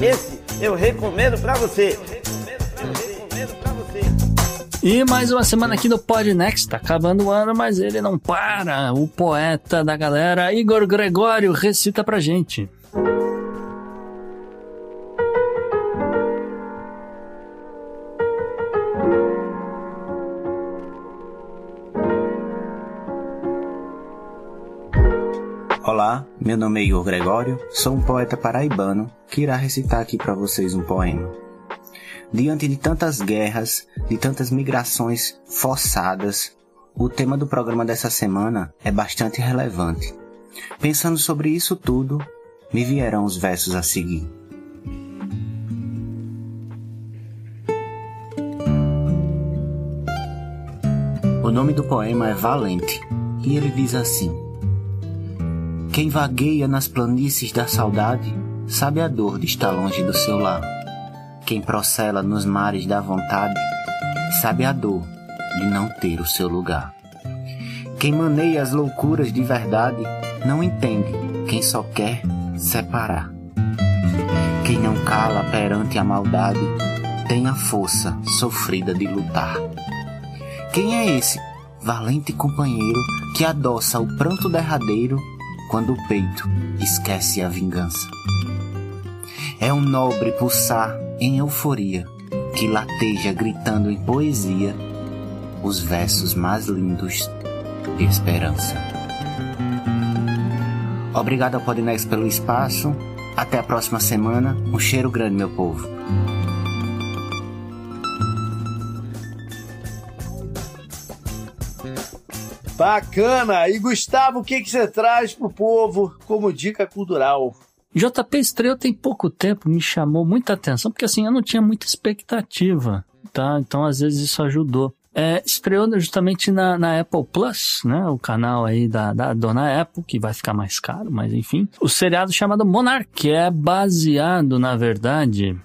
Esse eu recomendo pra você. E mais uma semana aqui no Podnext, tá acabando o ano, mas ele não para. O poeta da galera, Igor Gregório, recita pra gente. Olá, meu nome é Igor Gregório, sou um poeta paraibano que irá recitar aqui para vocês um poema. Diante de tantas guerras, de tantas migrações forçadas, o tema do programa dessa semana é bastante relevante. Pensando sobre isso tudo, me vieram os versos a seguir. O nome do poema é Valente e ele diz assim: Quem vagueia nas planícies da saudade sabe a dor de estar longe do seu lar. Quem procela nos mares da vontade sabe a dor de não ter o seu lugar. Quem maneia as loucuras de verdade não entende quem só quer separar. Quem não cala perante a maldade tem a força sofrida de lutar. Quem é esse valente companheiro que adoça o pranto derradeiro quando o peito esquece a vingança? É um nobre pulsar em euforia que lateja gritando em poesia os versos mais lindos de esperança. Obrigado ao Podnex pelo espaço. Até a próxima semana. Um cheiro grande, meu povo. Bacana! E Gustavo, o que, que você traz pro povo como dica cultural? JP estreou tem pouco tempo, me chamou muita atenção, porque assim, eu não tinha muita expectativa, tá? Então às vezes isso ajudou. É, estreou justamente na, na, Apple Plus, né? O canal aí da, da dona Apple, que vai ficar mais caro, mas enfim. O seriado chamado Monarch, que é baseado, na verdade,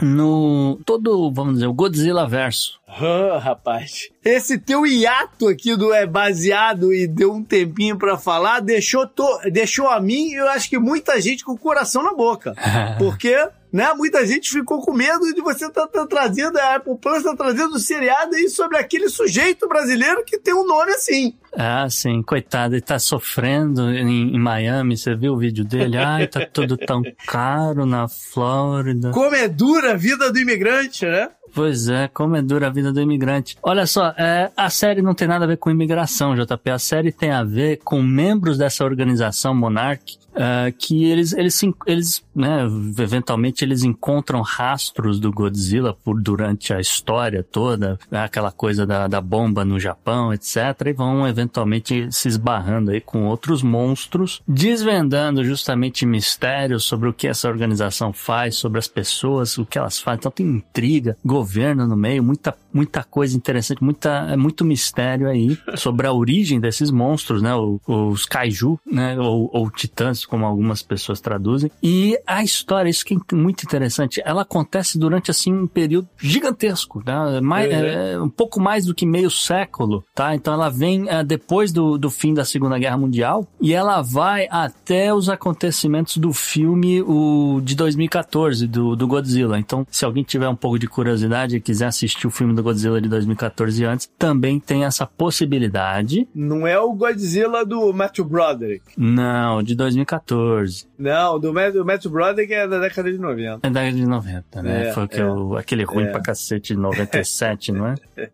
no todo, vamos dizer, o Godzilla verso. Ah, rapaz. Esse teu hiato aqui do é baseado e deu um tempinho para falar, deixou, to, deixou a mim, eu acho que muita gente com o coração na boca. (laughs) Porque né? Muita gente ficou com medo de você estar tá, tá trazendo, a Apple Plus tá trazendo o seriado aí sobre aquele sujeito brasileiro que tem um nome assim. Ah, sim, coitado, ele tá sofrendo em, em Miami, você viu o vídeo dele? Ai, tá tudo tão caro na Flórida. Como é dura a vida do imigrante, né? Pois é, como é dura a vida do imigrante. Olha só, é, a série não tem nada a ver com imigração, JP. A série tem a ver com membros dessa organização Monarch Uh, que eles, eles, eles né, eventualmente eles encontram rastros do Godzilla por durante a história toda, né, aquela coisa da, da bomba no Japão, etc. E vão eventualmente se esbarrando aí com outros monstros, desvendando justamente mistérios sobre o que essa organização faz, sobre as pessoas, o que elas fazem. Então tem intriga, governo no meio, muita, muita coisa interessante, muita, muito mistério aí sobre a origem desses monstros, né? Os kaiju, né? Ou, ou titãs como algumas pessoas traduzem. E a história, isso que é muito interessante, ela acontece durante assim um período gigantesco, tá? Mais, é. É, um pouco mais do que meio século, tá? Então ela vem é, depois do, do fim da Segunda Guerra Mundial e ela vai até os acontecimentos do filme o de 2014 do, do Godzilla. Então, se alguém tiver um pouco de curiosidade e quiser assistir o filme do Godzilla de 2014 antes, também tem essa possibilidade. Não é o Godzilla do Matthew Broderick. Não, de 2014 2014. Não, do Matthew, Matthew Broderick é da década de 90. É da década de 90, né? É, Foi é, eu, aquele ruim é. pra cacete de 97, não é? (laughs)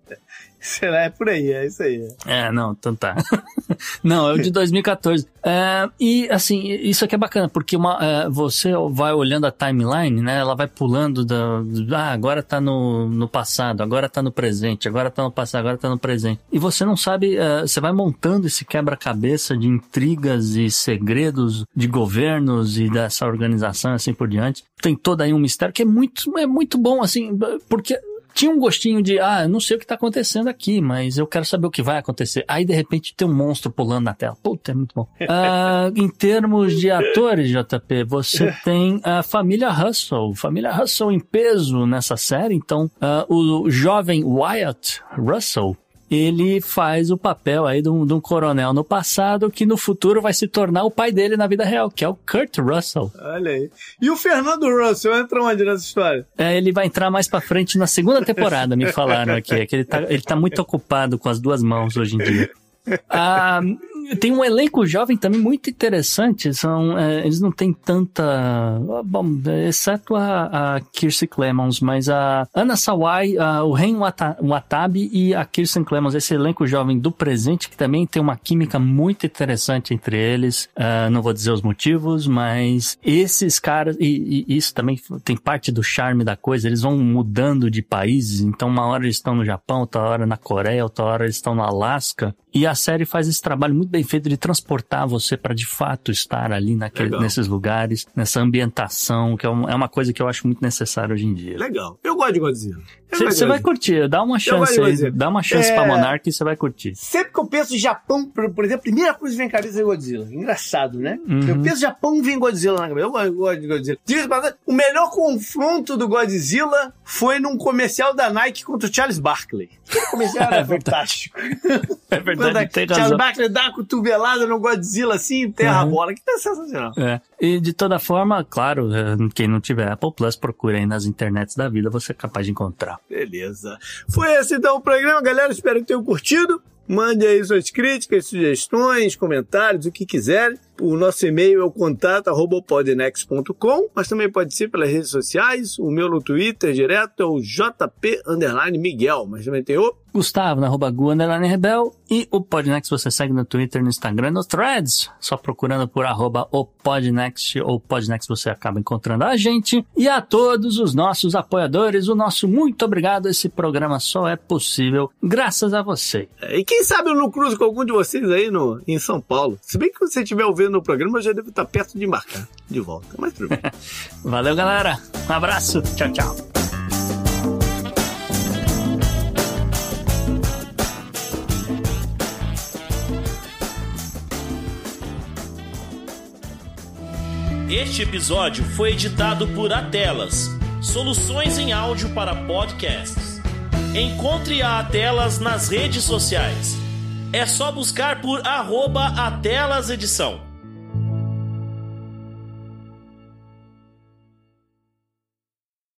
Será? É por aí, é isso aí. É, não, então tá. (laughs) não, é o de 2014. É, e, assim, isso aqui é bacana, porque uma, é, você vai olhando a timeline, né? Ela vai pulando da. Ah, agora tá no, no passado, agora tá no presente, agora tá no passado, agora tá no presente. E você não sabe, é, você vai montando esse quebra-cabeça de intrigas e segredos de governos e dessa organização assim por diante. Tem todo aí um mistério que é muito, é muito bom, assim, porque tinha um gostinho de, ah, eu não sei o que tá acontecendo aqui, mas eu quero saber o que vai acontecer. Aí, de repente, tem um monstro pulando na tela. Puta, é muito bom. Uh, (laughs) em termos de atores, JP, você tem a família Russell. Família Russell em peso nessa série. Então, uh, o jovem Wyatt Russell, ele faz o papel aí de um, de um, coronel no passado que no futuro vai se tornar o pai dele na vida real, que é o Kurt Russell. Olha aí. E o Fernando Russell entra onde nessa história? É, ele vai entrar mais pra frente na segunda temporada, me falaram aqui. É que ele tá, ele tá muito ocupado com as duas mãos hoje em dia. (laughs) Ah, tem um elenco jovem também muito interessante. São, é, eles não têm tanta. Bom, exceto a, a Kirsten Clemons, mas a Ana Sawai, a, o Ren Watabe e a Kirsten Clemons, esse elenco jovem do presente, que também tem uma química muito interessante entre eles. Uh, não vou dizer os motivos, mas esses caras, e, e, isso também tem parte do charme da coisa, eles vão mudando de países. Então, uma hora eles estão no Japão, outra hora na Coreia, outra hora eles estão no Alasca. E a série faz esse trabalho muito bem feito de transportar você para de fato estar ali naquele, nesses lugares, nessa ambientação, que é, um, é, uma coisa que eu acho muito necessária hoje em dia. Legal. Eu gosto de Godzilla. Você vai curtir, dá uma chance aí, dá uma chance é... pra Monark e você vai curtir. Sempre que eu penso Japão, por, exemplo, a primeira coisa que vem cabeça é Godzilla. Engraçado, né? Uhum. Eu penso Japão, vem Godzilla na cabeça. Eu gosto de Godzilla. O melhor confronto do Godzilla foi num comercial da Nike contra o Charles Barkley. O comercial (laughs) era fantástico. É verdade, (laughs) tem Charles Barkley dá com cotovelada no Godzilla assim, enterra Uhum. a bola, que tá sensacional. É. E de toda forma, claro, é, quem não tiver Apple Plus, procure aí nas internets da vida, você é capaz de encontrar. Beleza. Foi esse então o programa, galera. Espero que tenham curtido. Mande aí suas críticas, sugestões, comentários, o que quiserem. O nosso e-mail é o contato arroba podnext.com, mas também pode ser pelas redes sociais. O meu no Twitter direto é o JP underline Miguel, mas também tem o Gustavo, na arroba Gu, Rebel. E o Podnext você segue no Twitter, no Instagram, no Threads. Só procurando por arroba o Podnext ou Podnext você acaba encontrando a gente. E a todos os nossos apoiadores, o nosso muito obrigado. Esse programa só é possível graças a você. É, E quem sabe eu não cruzo com algum de vocês aí no, em São Paulo. Se bem que você estiver ouvindo o programa, eu já devo estar perto de embarcar de volta. Mas tudo bem. (laughs) Valeu, galera. Um abraço. Tchau, tchau. Este episódio foi editado por Atelas, soluções em áudio para podcasts. Encontre a Atelas nas redes sociais. É só buscar por arroba Atelas Edição.